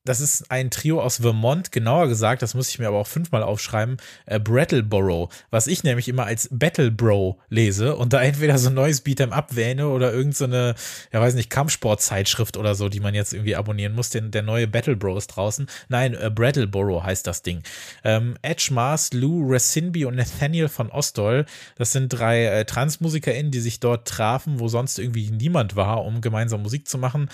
das ist ein Trio aus Vermont, genauer gesagt, das muss ich mir aber auch fünfmal aufschreiben, äh, Brattleboro, was ich nämlich immer als Battlebro lese und da entweder so ein neues Beat'em Up wähne oder irgendeine, so ja weiß nicht, Kampfsportzeitschrift oder so, die man jetzt irgendwie abonnieren muss, denn der neue Battlebro ist draußen. Nein, äh, Brattleboro heißt das Ding. Ähm, Edge Mars, Lou Resinby und Nathaniel von Ostol, das sind drei äh, TransmusikerInnen, die sich dort trafen, wo sonst irgendwie niemand war, um gemeinsam Musik zu machen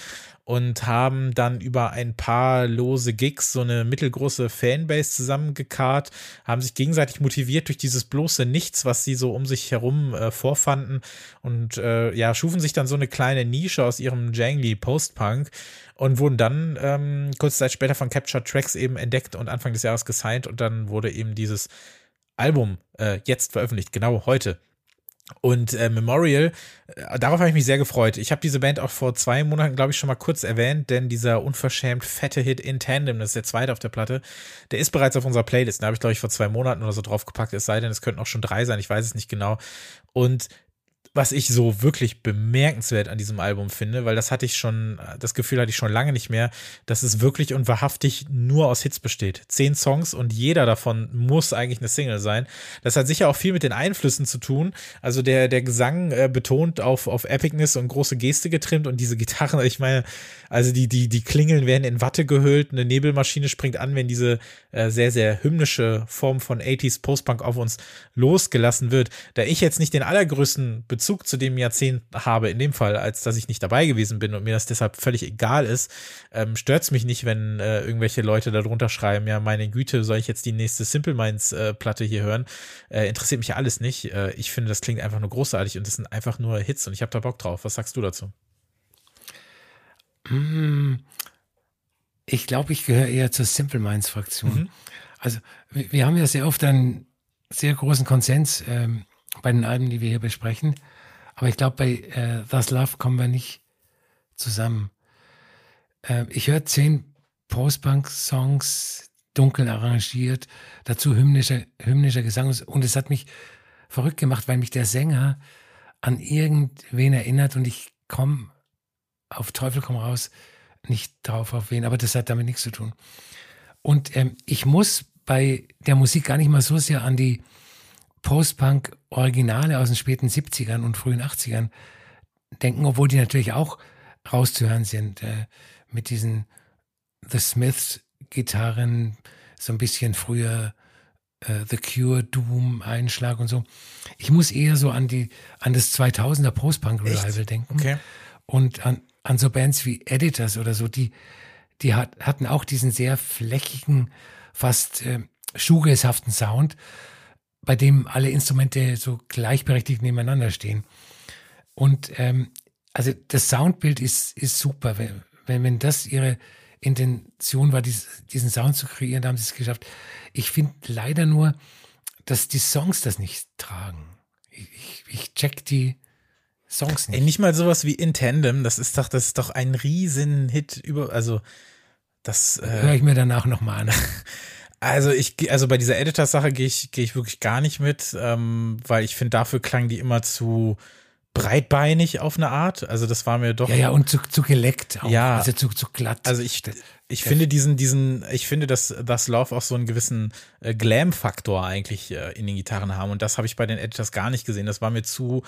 und haben dann über ein paar lose Gigs so eine mittelgroße Fanbase zusammengekarrt, haben sich gegenseitig motiviert durch dieses bloße Nichts, was sie so um sich herum äh, vorfanden und äh, ja, schufen sich dann so eine kleine Nische aus ihrem Jangly Post-Punk und wurden dann ähm, kurze Zeit später von Capture Tracks eben entdeckt und Anfang des Jahres gesigned und dann wurde eben dieses Album äh, jetzt veröffentlicht, genau heute Und äh, Memorial, äh, darauf habe ich mich sehr gefreut. Ich habe diese Band auch vor zwei Monaten, glaube ich, schon mal kurz erwähnt, denn dieser unverschämt fette Hit In Tandem, das ist der zweite auf der Platte, der ist bereits auf unserer Playlist. Da habe ich, glaube ich, vor zwei Monaten oder so draufgepackt, es sei denn, es könnten auch schon drei sein, ich weiß es nicht genau. Und was ich so wirklich bemerkenswert an diesem Album finde, weil das hatte ich schon, das Gefühl hatte ich schon lange nicht mehr, dass es wirklich und wahrhaftig nur aus Hits besteht. Zehn Songs und jeder davon muss eigentlich eine Single sein. Das hat sicher auch viel mit den Einflüssen zu tun. Also der, der Gesang äh, betont auf, auf Epicness und große Geste getrimmt und diese Gitarren, ich meine, also die, die, die Klingeln werden in Watte gehüllt, eine Nebelmaschine springt an, wenn diese äh, sehr, sehr hymnische Form von 80s Postpunk auf uns losgelassen wird. Da ich jetzt nicht den allergrößten Bezug Bezug zu dem Jahrzehnt habe, in dem Fall, als dass ich nicht dabei gewesen bin und mir das deshalb völlig egal ist, ähm, stört es mich nicht, wenn äh, irgendwelche Leute darunter schreiben, ja, meine Güte, soll ich jetzt die nächste Simple Minds äh, Platte hier hören? Äh, interessiert mich ja alles nicht. Äh, ich finde, das klingt einfach nur großartig und das sind einfach nur Hits und ich habe da Bock drauf. Was sagst du dazu? Mm, ich glaube, ich gehöre eher zur Simple Minds Fraktion. Mhm. Also wir haben ja sehr oft einen sehr großen Konsens ähm, bei den Alben, die wir hier besprechen. Aber ich glaube, bei äh, Thus Love kommen wir nicht zusammen. Äh, ich höre zehn Post-Punk-Songs, dunkel arrangiert, dazu hymnischer, hymnischer Gesang. Und es hat mich verrückt gemacht, weil mich der Sänger an irgendwen erinnert und ich komme auf Teufel komm raus nicht drauf auf wen, aber das hat damit nichts zu tun. Und ähm, ich muss bei der Musik gar nicht mal so sehr an die Post-Punk-Originale aus den späten 70ern und frühen 80ern denken, obwohl die natürlich auch rauszuhören sind. Äh, mit diesen The Smiths-Gitarren, so ein bisschen früher äh, The Cure, Doom, Einschlag und so. Ich muss eher so an die an das 2000er Post-Punk-Revival denken. Okay. Und an, an so Bands wie Editors oder so, die, die hat, hatten auch diesen sehr flächigen, fast äh, shoegaze Sound bei dem alle Instrumente so gleichberechtigt nebeneinander stehen. Und ähm, also das Soundbild ist, ist super. Wenn, wenn, das ihre Intention war, dies, diesen Sound zu kreieren, da haben sie es geschafft. Ich finde leider nur, dass die Songs das nicht tragen. Ich, ich check die Songs nicht. Ey, nicht mal sowas wie In Tandem, das ist doch, das ist doch ein Riesen-Hit über, also das äh, höre ich mir danach nochmal an. Also ich, also bei dieser Editor-Sache gehe ich, gehe ich wirklich gar nicht mit, ähm, weil ich finde, dafür klang die immer zu breitbeinig auf eine Art. Also das war mir doch. Ja, ja, und zu, zu geleckt auch. Ja. Also zu, zu glatt. Also ich, ich finde diesen, diesen, ich finde, dass das Love auch so einen gewissen äh, Glam-Faktor eigentlich äh, in den Gitarren haben. Und das habe ich bei den Editors gar nicht gesehen. Das war mir zu,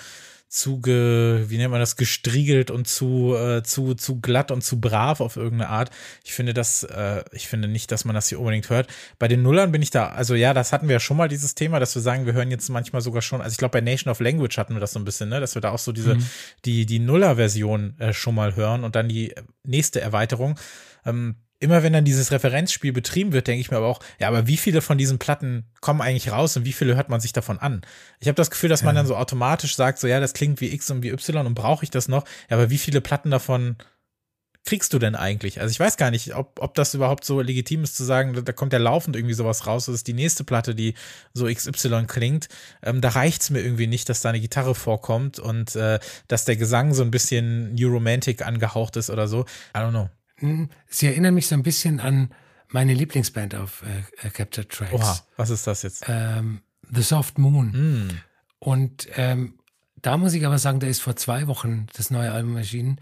zu ge, wie nennt man das, gestriegelt und zu, äh, zu, zu glatt und zu brav auf irgendeine Art. Ich finde das, äh, ich finde nicht, dass man das hier unbedingt hört. Bei den Nullern bin ich da, also ja, das hatten wir ja schon mal, dieses Thema, dass wir sagen, wir hören jetzt manchmal sogar schon, also ich glaube, bei Nation of Language hatten wir das so ein bisschen, ne, dass wir da auch so diese, mhm. die, die Nuller-Version äh, schon mal hören und dann die nächste Erweiterung. Ähm, immer wenn dann dieses Referenzspiel betrieben wird, denke ich mir aber auch, ja, aber wie viele von diesen Platten kommen eigentlich raus und wie viele hört man sich davon an? Ich habe das Gefühl, dass man ja. dann so automatisch sagt, so ja, das klingt wie X und wie Y und brauche ich das noch? Ja, aber wie viele Platten davon kriegst du denn eigentlich? Also ich weiß gar nicht, ob, ob das überhaupt so legitim ist zu sagen, da, da kommt ja laufend irgendwie sowas raus, das ist die nächste Platte, die so XY klingt. Ähm, da reicht's mir irgendwie nicht, dass da eine Gitarre vorkommt und äh, dass der Gesang so ein bisschen New Romantic angehaucht ist oder so. I don't know. Hm, sie erinnern mich so ein bisschen an meine Lieblingsband auf äh, äh Captured Tracks. Oha, was ist das jetzt? Ähm, The Soft Moon. Mm. Und ähm, da muss ich aber sagen, da ist vor zwei Wochen das neue Album erschienen.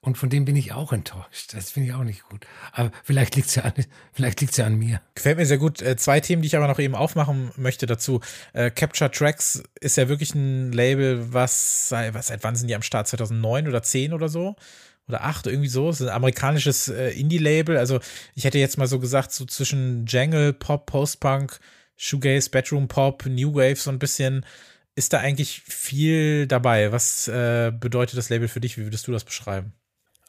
Und von dem bin ich auch enttäuscht. Das finde ich auch nicht gut. Aber vielleicht liegt es ja, an, ja an mir. Gefällt mir sehr gut. Äh, zwei Themen, die ich aber noch eben aufmachen möchte dazu. Äh, Capture Tracks ist ja wirklich ein Label, was, was seit wann sind die am Start? 2009 oder 10 oder so? Oder acht, irgendwie so. Es ist ein amerikanisches äh, Indie-Label. Also ich hätte jetzt mal so gesagt, so zwischen Jangle, Pop, Post-Punk, Shoegaze, Bedroom Pop, New Wave, so ein bisschen ist da eigentlich viel dabei. Was äh, bedeutet das Label für dich? Wie würdest du das beschreiben?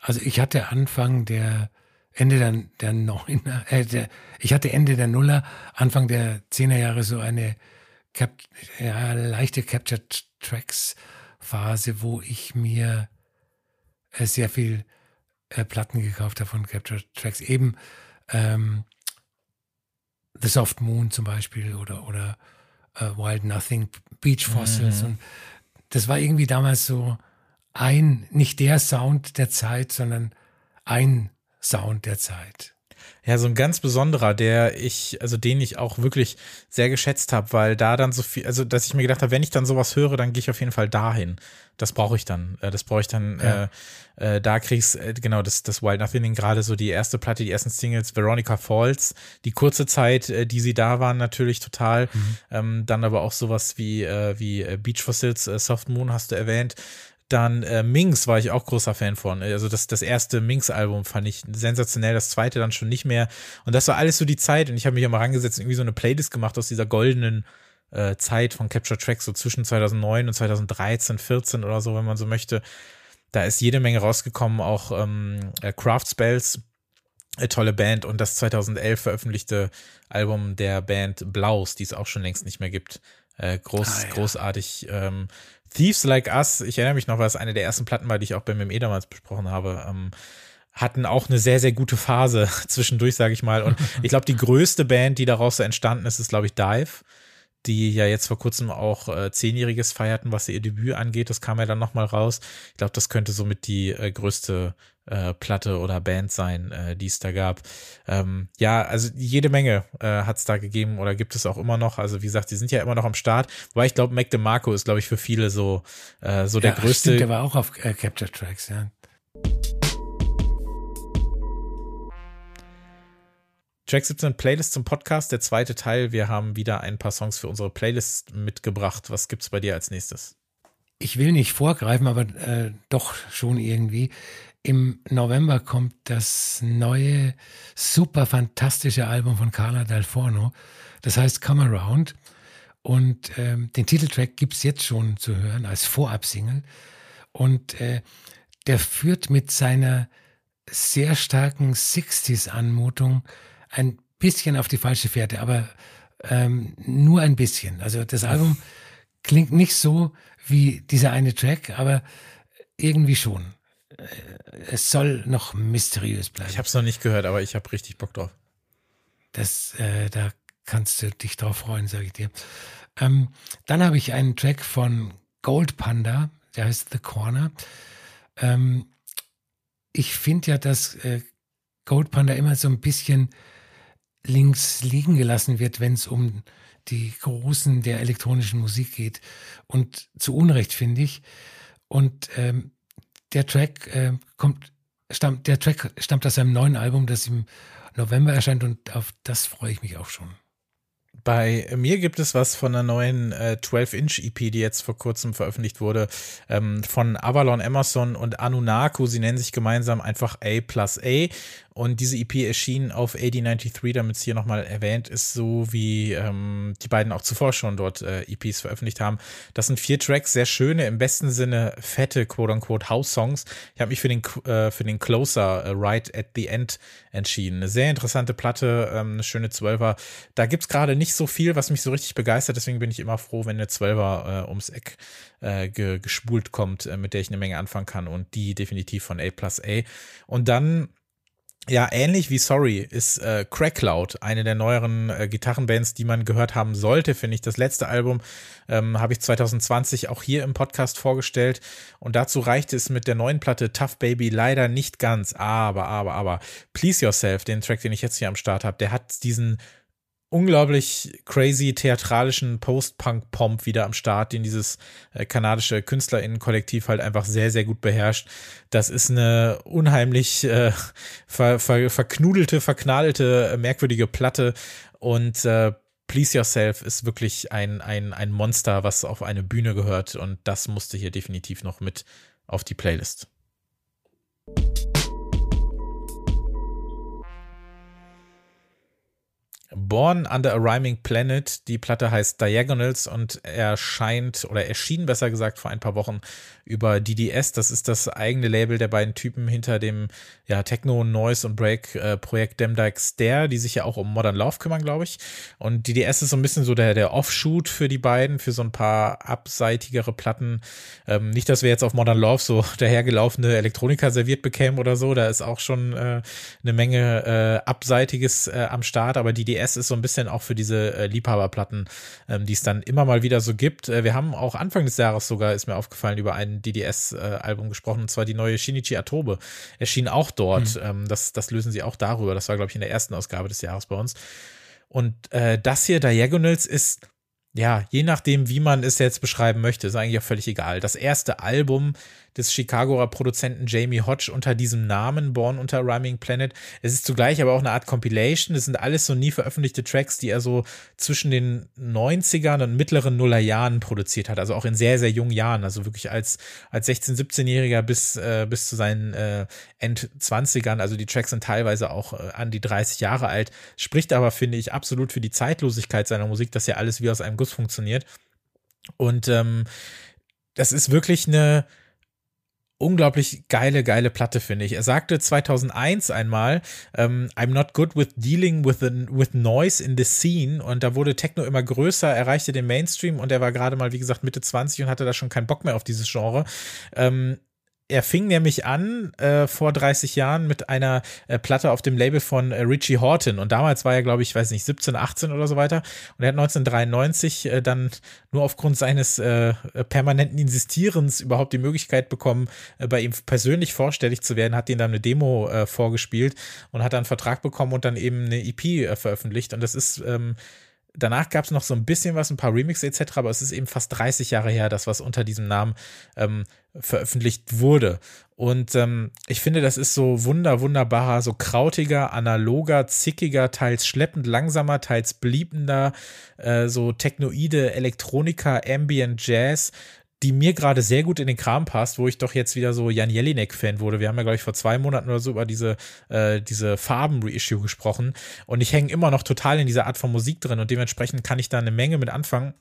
Also ich hatte Anfang der Ende der, der Neuner, äh, der, ich hatte Ende der Nuller, Anfang der Zehner Jahre so eine Cap, ja, leichte Captured Tracks Phase, wo ich mir sehr viel äh, Platten gekauft habe von Capture Tracks. Eben ähm, The Soft Moon zum Beispiel oder, oder uh, Wild Nothing, Beach Fossils. Mhm. Und das war irgendwie damals so ein, nicht der Sound der Zeit, sondern ein Sound der Zeit. Ja, so ein ganz besonderer, der ich, also den ich auch wirklich sehr geschätzt habe, weil da dann so viel, also dass ich mir gedacht habe, wenn ich dann sowas höre, dann gehe ich auf jeden Fall dahin. Das brauche ich dann. Äh, das brauche ich dann, ja. äh, äh, da kriegst äh, genau das, das Wild Nothing, gerade so die erste Platte, die ersten Singles, Veronica Falls, die kurze Zeit, äh, die sie da waren, natürlich total. Mhm. Ähm, dann aber auch sowas wie, äh, wie äh, Beach Fossils, äh, Soft Moon hast du erwähnt. Dann äh, Minx war ich auch großer Fan von. Also das, das erste Minx-Album fand ich sensationell, das zweite dann schon nicht mehr. Und das war alles so die Zeit. Und ich habe mich immer rangesetzt und irgendwie so eine Playlist gemacht aus dieser goldenen äh, Zeit von Capture Tracks, so zwischen 2009 und 2013, 14 oder so, wenn man so möchte. Da ist jede Menge rausgekommen, auch ähm, äh, Craft Spells, eine tolle Band und das 2011 veröffentlichte Album der Band Blaus, die es auch schon längst nicht mehr gibt. Äh, groß, ah, ja. großartig. Ähm, Thieves Like Us, ich erinnere mich noch, weil es eine der ersten Platten war, die ich auch bei MME damals besprochen habe, ähm, hatten auch eine sehr, sehr gute Phase zwischendurch, sage ich mal. Und ich glaube, die größte Band, die daraus so entstanden ist, ist, glaube ich, Dive, die ja jetzt vor kurzem auch äh, Zehnjähriges feierten, was ihr Debüt angeht. Das kam ja dann nochmal raus. Ich glaube, das könnte somit die äh, größte äh, Platte oder Band sein, äh, die es da gab. Ähm, ja, also jede Menge äh, hat es da gegeben oder gibt es auch immer noch. Also wie gesagt, die sind ja immer noch am Start. Wobei ich glaube, Mac DeMarco ist, glaube ich, für viele so, äh, so der ja, größte. Stimmt, der war auch auf äh, Capture Tracks, ja. Track 17 Playlist zum Podcast, der zweite Teil. Wir haben wieder ein paar Songs für unsere Playlist mitgebracht. Was gibt's bei dir als nächstes? Ich will nicht vorgreifen, aber äh, doch schon irgendwie. Im November kommt das neue, super fantastische Album von Carla Del Forno. Das heißt Come Around. Und ähm, den Titeltrack gibt es jetzt schon zu hören als Vorabsingle. Und äh, der führt mit seiner sehr starken 60s-Anmutung ein bisschen auf die falsche Fährte, aber ähm, nur ein bisschen. Also das Album klingt nicht so wie dieser eine Track, aber irgendwie schon. Äh, es soll noch mysteriös bleiben. Ich habe es noch nicht gehört, aber ich habe richtig Bock drauf. Das, äh, da kannst du dich drauf freuen, sage ich dir. Ähm, dann habe ich einen Track von Gold Panda, der heißt The Corner. Ähm, ich finde ja, dass äh, Gold Panda immer so ein bisschen links liegen gelassen wird, wenn es um die Großen der elektronischen Musik geht. Und zu Unrecht, finde ich. Und ähm, der Track äh, kommt, stammt, der Track stammt aus einem neuen Album, das im November erscheint und auf das freue ich mich auch schon. Bei mir gibt es was von einer neuen äh, 12-Inch-EP, die jetzt vor kurzem veröffentlicht wurde, ähm, von Avalon Emerson und Anunaku. Sie nennen sich gemeinsam einfach A plus A. Und diese EP erschien auf AD93, damit es hier nochmal erwähnt ist, so wie ähm, die beiden auch zuvor schon dort äh, EPs veröffentlicht haben. Das sind vier Tracks, sehr schöne, im besten Sinne fette, quote-unquote, House-Songs. Ich habe mich für den, äh, für den Closer, äh, Right at the End, entschieden. Eine sehr interessante Platte, ähm, eine schöne Zwölfer. Da gibt's gerade nicht so viel, was mich so richtig begeistert, deswegen bin ich immer froh, wenn eine Zwölfer äh, ums Eck äh, ge gespult kommt, äh, mit der ich eine Menge anfangen kann und die definitiv von A plus A. Und dann ja, ähnlich wie Sorry ist äh, Crack Cloud eine der neueren äh, Gitarrenbands, die man gehört haben sollte, finde ich. Das letzte Album ähm, habe ich 2020 auch hier im Podcast vorgestellt und dazu reichte es mit der neuen Platte Tough Baby leider nicht ganz. Aber, aber, aber Please Yourself, den Track, den ich jetzt hier am Start habe, der hat diesen unglaublich crazy theatralischen Post-Punk-Pomp wieder am Start, den dieses äh, kanadische KünstlerInnen-Kollektiv halt einfach sehr, sehr gut beherrscht. Das ist eine unheimlich äh, ver, ver, verknudelte, verknadelte, äh, merkwürdige Platte und äh, Please Yourself ist wirklich ein, ein, ein Monster, was auf eine Bühne gehört und das musste hier definitiv noch mit auf die Playlist. Born Under a Rhyming Planet. Die Platte heißt Diagonals und erscheint oder erschien besser gesagt vor ein paar Wochen über DDS. Das ist das eigene Label der beiden Typen hinter dem ja, Techno, Noise und Break äh, Projekt Demdike Stare, die sich ja auch um Modern Love kümmern, glaube ich. Und DDS ist so ein bisschen so der, der Offshoot für die beiden, für so ein paar abseitigere Platten. Ähm, nicht, dass wir jetzt auf Modern Love so dahergelaufene Elektronika serviert bekämen oder so. Da ist auch schon äh, eine Menge äh, Abseitiges äh, am Start, aber DDS ist so ein bisschen auch für diese äh, Liebhaberplatten, ähm, die es dann immer mal wieder so gibt. Äh, wir haben auch Anfang des Jahres sogar, ist mir aufgefallen, über ein DDS-Album gesprochen, und zwar die neue Shinichi Atobe. Erschien auch dort. Mhm. Ähm, das, das lösen sie auch darüber. Das war, glaube ich, in der ersten Ausgabe des Jahres bei uns. Und äh, das hier, Diagonals, ist ja, je nachdem, wie man es jetzt beschreiben möchte, ist eigentlich auch völlig egal. Das erste Album des Chicagoer Produzenten Jamie Hodge unter diesem Namen, Born unter Rhyming Planet. Es ist zugleich aber auch eine Art Compilation. Es sind alles so nie veröffentlichte Tracks, die er so zwischen den 90ern und mittleren Nullerjahren produziert hat. Also auch in sehr, sehr jungen Jahren. Also wirklich als, als 16-, 17-Jähriger bis, äh, bis zu seinen äh, End-20ern. Also die Tracks sind teilweise auch äh, an die 30 Jahre alt. Spricht aber, finde ich, absolut für die Zeitlosigkeit seiner Musik, dass ja alles wie aus einem Guss funktioniert. Und ähm, das ist wirklich eine, unglaublich geile, geile Platte, finde ich. Er sagte 2001 einmal, ähm, I'm not good with dealing with, the, with noise in the scene. Und da wurde Techno immer größer, erreichte den Mainstream und er war gerade mal, wie gesagt, Mitte 20 und hatte da schon keinen Bock mehr auf dieses Genre. Ähm, er fing nämlich an äh, vor 30 Jahren mit einer äh, Platte auf dem Label von äh, Richie Horton. Und damals war er, glaube ich, weiß nicht, 17, 18 oder so weiter. Und er hat 1993 äh, dann nur aufgrund seines äh, permanenten Insistierens überhaupt die Möglichkeit bekommen, äh, bei ihm persönlich vorstellig zu werden, hat ihn dann eine Demo vorgespielt und hat dann einen Vertrag bekommen und dann eben eine EP veröffentlicht. Und das ist ähm, danach gab es noch so ein bisschen was, ein paar Remixes etc., aber es ist eben fast 30 Jahre her, dass was unter diesem Namen ähm, veröffentlicht wurde. Und ähm, ich finde, das ist so wunder, wunderbarer, so krautiger, analoger, zickiger, teils schleppend langsamer, teils bliebender, äh, so technoide Elektronika, Ambient Jazz, die mir gerade sehr gut in den Kram passt, wo ich doch jetzt wieder so Jan Jelinek-Fan wurde. Wir haben ja, glaube ich, vor zwei Monaten oder so über diese, äh, diese Farben-Reissue gesprochen. Und ich hänge immer noch total in dieser Art von Musik drin und dementsprechend kann ich da eine Menge mit anfangen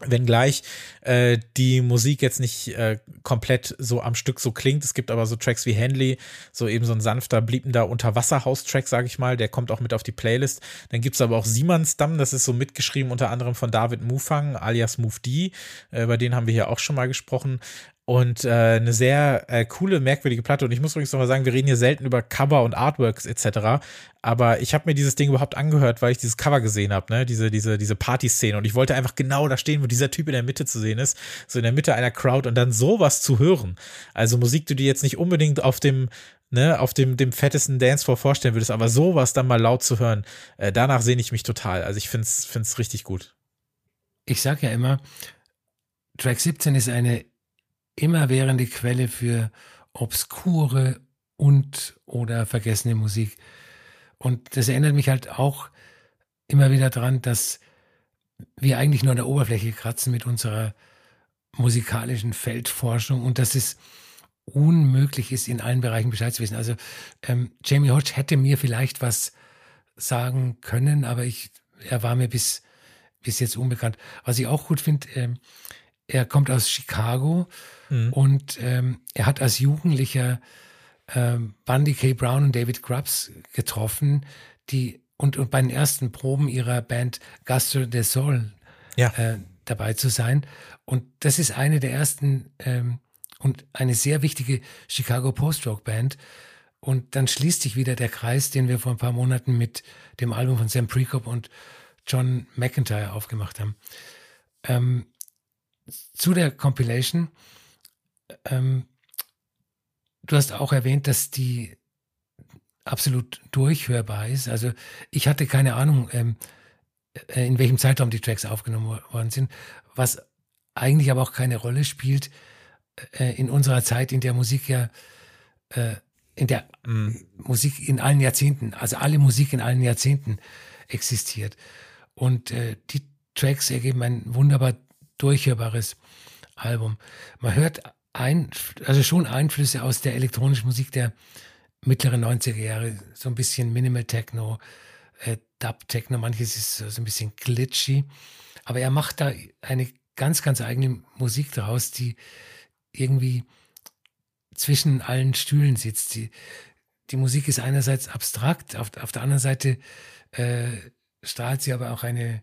wenngleich äh, die Musik jetzt nicht äh, komplett so am Stück so klingt. Es gibt aber so Tracks wie Henley, so eben so ein sanfter, bliebender Unterwasserhaus-Track, sage ich mal, der kommt auch mit auf die Playlist. Dann gibt's aber auch Siemansdamm, das ist so mitgeschrieben unter anderem von David Mufang, alias Move D, äh, über den haben wir hier auch schon mal gesprochen. Und äh, eine sehr äh, coole, merkwürdige Platte. Und ich muss übrigens noch mal sagen, wir reden hier selten über Cover und Artworks etc. Aber ich habe mir dieses Ding überhaupt angehört, weil ich dieses Cover gesehen habe, ne? Diese, diese, diese Party-Szene. Und ich wollte einfach genau da stehen, wo dieser Typ in der Mitte zu sehen ist. So in der Mitte einer Crowd und dann sowas zu hören. Also Musik, die du dir jetzt nicht unbedingt auf dem, ne, auf dem, dem fettesten Dancefloor vorstellen würdest, aber sowas dann mal laut zu hören, äh, danach sehne ich mich total. Also ich find's, find's richtig gut. Ich sag ja immer, Track 17 ist eine immerwährende Quelle für obskure und oder vergessene Musik. Und das erinnert mich halt auch immer wieder daran, dass wir eigentlich nur an der Oberfläche kratzen mit unserer musikalischen Feldforschung und dass es unmöglich ist, in allen Bereichen Bescheid zu wissen. Also ähm, Jamie Hodge hätte mir vielleicht was sagen können, aber ich, er war mir bis, bis jetzt unbekannt. Was ich auch gut finde, ähm, er kommt aus Chicago Mhm. Und ähm, er hat als Jugendlicher ähm, Bundy K. Brown und David Grubbs getroffen, die und, und bei den ersten Proben ihrer Band Gastro de Sol ja. äh, dabei zu sein. Und das ist eine der ersten ähm, und eine sehr wichtige Chicago Post-Rock-Band. Und dann schließt sich wieder der Kreis, den wir vor ein paar Monaten mit dem Album von Sam Prekop und John McIntyre aufgemacht haben. Ähm, zu der Compilation ähm, du hast auch erwähnt, dass die absolut durchhörbar ist. Also ich hatte keine Ahnung, ähm, äh, in welchem Zeitraum die Tracks aufgenommen worden sind, was eigentlich aber auch keine Rolle spielt äh, in unserer Zeit, in der Musik ja, äh, in der mm. Musik in allen Jahrzehnten, also alle Musik in allen Jahrzehnten existiert. Und äh, die Tracks ergeben ein wunderbar durchhörbares Album. Man hört ein, also schon Einflüsse aus der elektronischen Musik der mittleren 90er Jahre, so ein bisschen Minimal Techno, äh, Dub Techno, manches ist so ein bisschen glitchy, aber er macht da eine ganz, ganz eigene Musik daraus, die irgendwie zwischen allen Stühlen sitzt. Die, die Musik ist einerseits abstrakt, auf, auf der anderen Seite äh, strahlt sie aber auch eine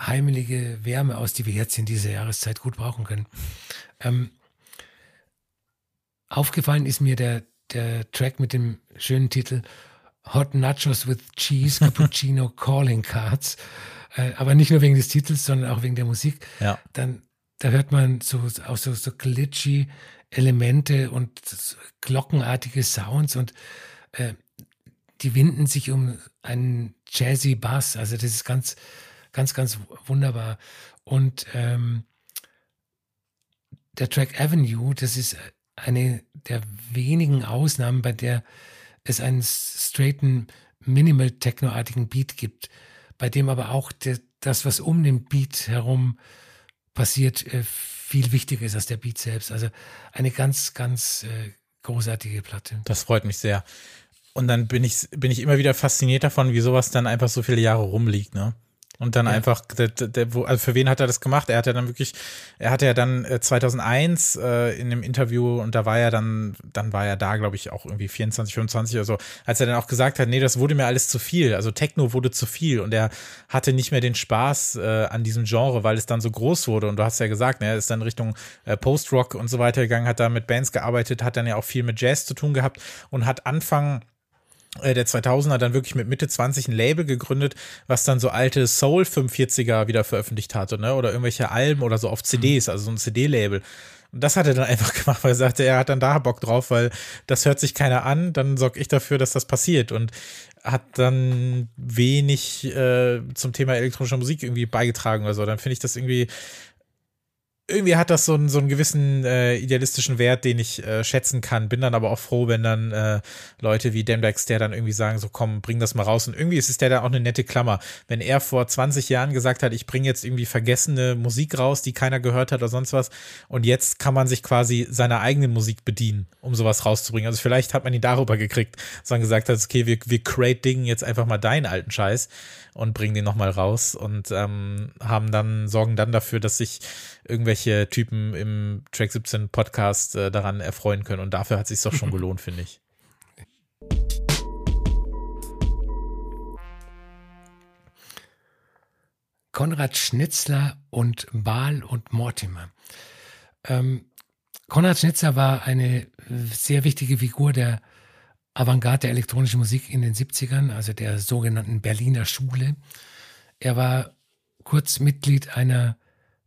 heimelige Wärme aus, die wir jetzt in dieser Jahreszeit gut brauchen können. Ähm, Aufgefallen ist mir der, der Track mit dem schönen Titel Hot Nachos with Cheese, Cappuccino Calling Cards, äh, aber nicht nur wegen des Titels, sondern auch wegen der Musik. Ja. Dann, da hört man so, auch so, so glitchy Elemente und glockenartige Sounds und äh, die winden sich um einen jazzy Bass. Also das ist ganz, ganz, ganz wunderbar. Und ähm, der Track Avenue, das ist eine der wenigen Ausnahmen, bei der es einen straighten Minimal-Techno-artigen Beat gibt, bei dem aber auch der, das, was um den Beat herum passiert, äh, viel wichtiger ist als der Beat selbst. Also eine ganz, ganz äh, großartige Platte. Das freut mich sehr. Und dann bin ich, bin ich immer wieder fasziniert davon, wie sowas dann einfach so viele Jahre rumliegt, ne? Und dann ja. einfach, der, der, wo, also für wen hat er das gemacht? Er hat ja dann wirklich, er hatte ja dann 2001 äh, äh, in einem Interview und da war er dann, dann war er da, glaube ich, auch irgendwie 24, 25 oder so, als er dann auch gesagt hat, nee, das wurde mir alles zu viel. Also Techno wurde zu viel und er hatte nicht mehr den Spaß äh, an diesem Genre, weil es dann so groß wurde. Und du hast ja gesagt, ne, er ist dann Richtung äh, Post-Rock und so weiter gegangen, hat da mit Bands gearbeitet, hat dann ja auch viel mit Jazz zu tun gehabt und hat Anfang äh, der 2000er dann wirklich mit Mitte 20 ein Label gegründet, was dann so alte Soul 45er wieder veröffentlicht hatte, ne? Oder irgendwelche Alben oder so auf CDs, also so ein CD-Label. Und das hat er dann einfach gemacht, weil er sagte, er hat dann da Bock drauf, weil das hört sich keiner an, dann sorge ich dafür, dass das passiert. Und hat dann wenig äh, zum Thema elektronischer Musik irgendwie beigetragen oder so. Dann finde ich das irgendwie irgendwie hat das so einen, so einen gewissen äh, idealistischen Wert, den ich äh, schätzen kann. Bin dann aber auch froh, wenn dann äh, Leute wie Dembex, der dann irgendwie sagen, so komm, bring das mal raus. Und irgendwie ist es der da auch eine nette Klammer. Wenn er vor 20 Jahren gesagt hat, ich bringe jetzt irgendwie vergessene Musik raus, die keiner gehört hat oder sonst was. Und jetzt kann man sich quasi seiner eigenen Musik bedienen, um sowas rauszubringen. Also vielleicht hat man ihn darüber gekriegt, man gesagt hat, okay, wir, wir crate dingen jetzt einfach mal deinen alten Scheiß und bringen den nochmal raus und ähm, haben dann, sorgen dann dafür, dass sich irgendwelche Typen im Track 17 Podcast äh, daran erfreuen können. Und dafür hat es sich doch schon gelohnt, finde ich. Konrad Schnitzler und Baal und Mortimer. Ähm, Konrad Schnitzler war eine sehr wichtige Figur der Avantgarde der elektronischen Musik in den 70ern, also der sogenannten Berliner Schule. Er war kurz Mitglied einer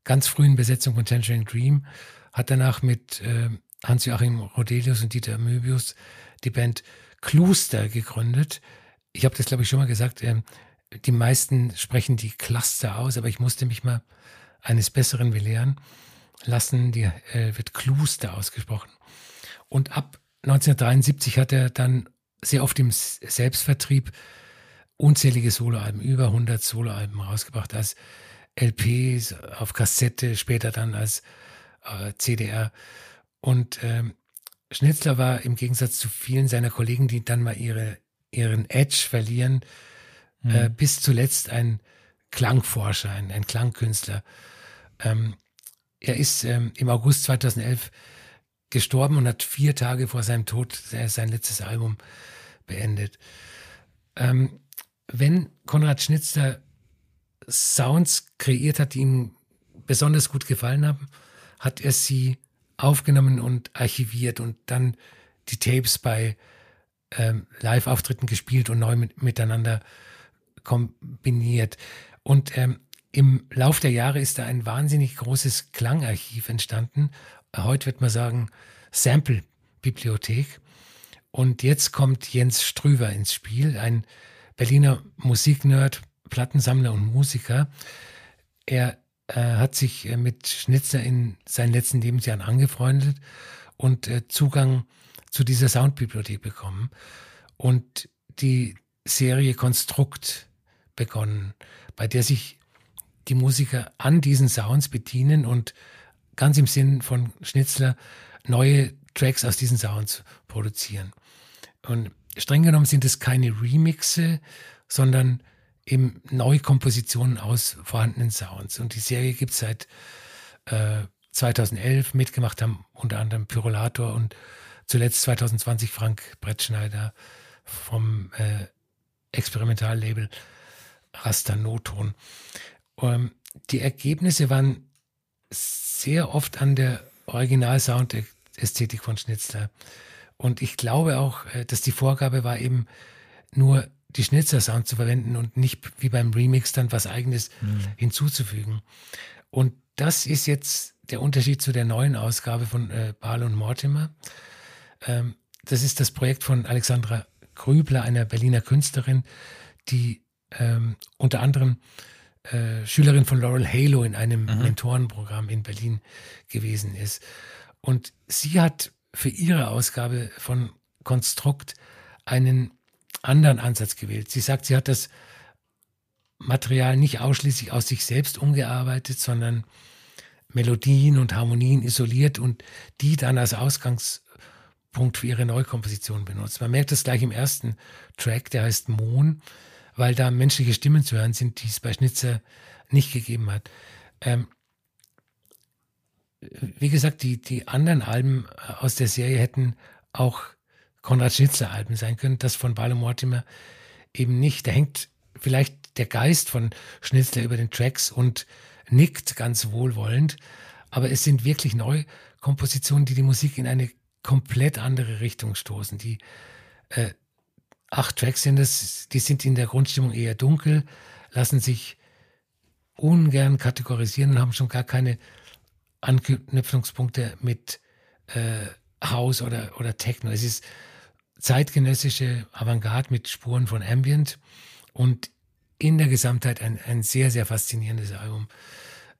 ganz frühen Besetzung von Tangerine Dream, hat danach mit äh, Hans-Joachim Rodelius und Dieter Möbius die Band Kluster gegründet. Ich habe das, glaube ich, schon mal gesagt. Äh, die meisten sprechen die Cluster aus, aber ich musste mich mal eines Besseren belehren lassen. Die äh, wird Kluster ausgesprochen. Und ab 1973 hat er dann sehr oft im Selbstvertrieb unzählige Soloalben, über 100 Soloalben rausgebracht, als LPs, auf Kassette, später dann als äh, CDR. Und ähm, Schnitzler war im Gegensatz zu vielen seiner Kollegen, die dann mal ihre, ihren Edge verlieren, mhm. äh, bis zuletzt ein Klangforscher, ein, ein Klangkünstler. Ähm, er ist ähm, im August 2011 gestorben und hat vier Tage vor seinem Tod sein letztes Album beendet. Ähm, wenn Konrad Schnitzler Sounds kreiert hat, die ihm besonders gut gefallen haben, hat er sie aufgenommen und archiviert und dann die Tapes bei ähm, Live-Auftritten gespielt und neu mit, miteinander kombiniert. Und ähm, im Lauf der Jahre ist da ein wahnsinnig großes Klangarchiv entstanden heute wird man sagen, Sample-Bibliothek. Und jetzt kommt Jens Strüver ins Spiel, ein Berliner Musiknerd, Plattensammler und Musiker. Er äh, hat sich äh, mit Schnitzer in seinen letzten Lebensjahren angefreundet und äh, Zugang zu dieser Soundbibliothek bekommen und die Serie Konstrukt begonnen, bei der sich die Musiker an diesen Sounds bedienen und ganz im Sinn von Schnitzler neue Tracks aus diesen Sounds produzieren. Und streng genommen sind es keine Remixe, sondern eben Neukompositionen aus vorhandenen Sounds. Und die Serie gibt es seit äh, 2011. Mitgemacht haben unter anderem Pyrolator und zuletzt 2020 Frank Brettschneider vom äh, Experimentallabel Rasta Noton. Ähm, die Ergebnisse waren sehr oft an der Original-Sound-Ästhetik von Schnitzler. Und ich glaube auch, äh, dass die Vorgabe war eben nur die Schnitzer-Sound zu verwenden und nicht wie beim Remix dann was eigenes mhm. hinzuzufügen. Und das ist jetzt der Unterschied zu der neuen Ausgabe von äh, Baal und Mortimer. Ähm, das ist das Projekt von Alexandra Grübler, einer Berliner Künstlerin, die ähm, unter anderem äh, Schülerin von Laurel Halo in einem mhm. Mentorenprogramm in Berlin gewesen ist. Und sie hat für ihre Ausgabe von Konstrukt einen anderen Ansatz gewählt. Sie sagt, sie hat das Material nicht ausschließlich aus sich selbst umgearbeitet, sondern Melodien und Harmonien isoliert und die dann als Ausgangspunkt für ihre Neukomposition benutzt. Man merkt das gleich im ersten Track, der heißt Mohn, weil da menschliche Stimmen zu hören sind, die es bei Schnitzer nicht gegeben hat. Ähm, wie gesagt, die, die anderen Alben aus der Serie hätten auch Konrad Schnitzler Alben sein können, das von Barlow Mortimer eben nicht. Da hängt vielleicht der Geist von Schnitzler über den Tracks und nickt ganz wohlwollend, aber es sind wirklich Neukompositionen, die die Musik in eine komplett andere Richtung stoßen. Die äh, acht Tracks sind es, die sind in der Grundstimmung eher dunkel, lassen sich ungern kategorisieren und haben schon gar keine Anknüpfungspunkte mit äh, House oder, oder Techno. Es ist zeitgenössische Avantgarde mit Spuren von Ambient und in der Gesamtheit ein, ein sehr, sehr faszinierendes Album.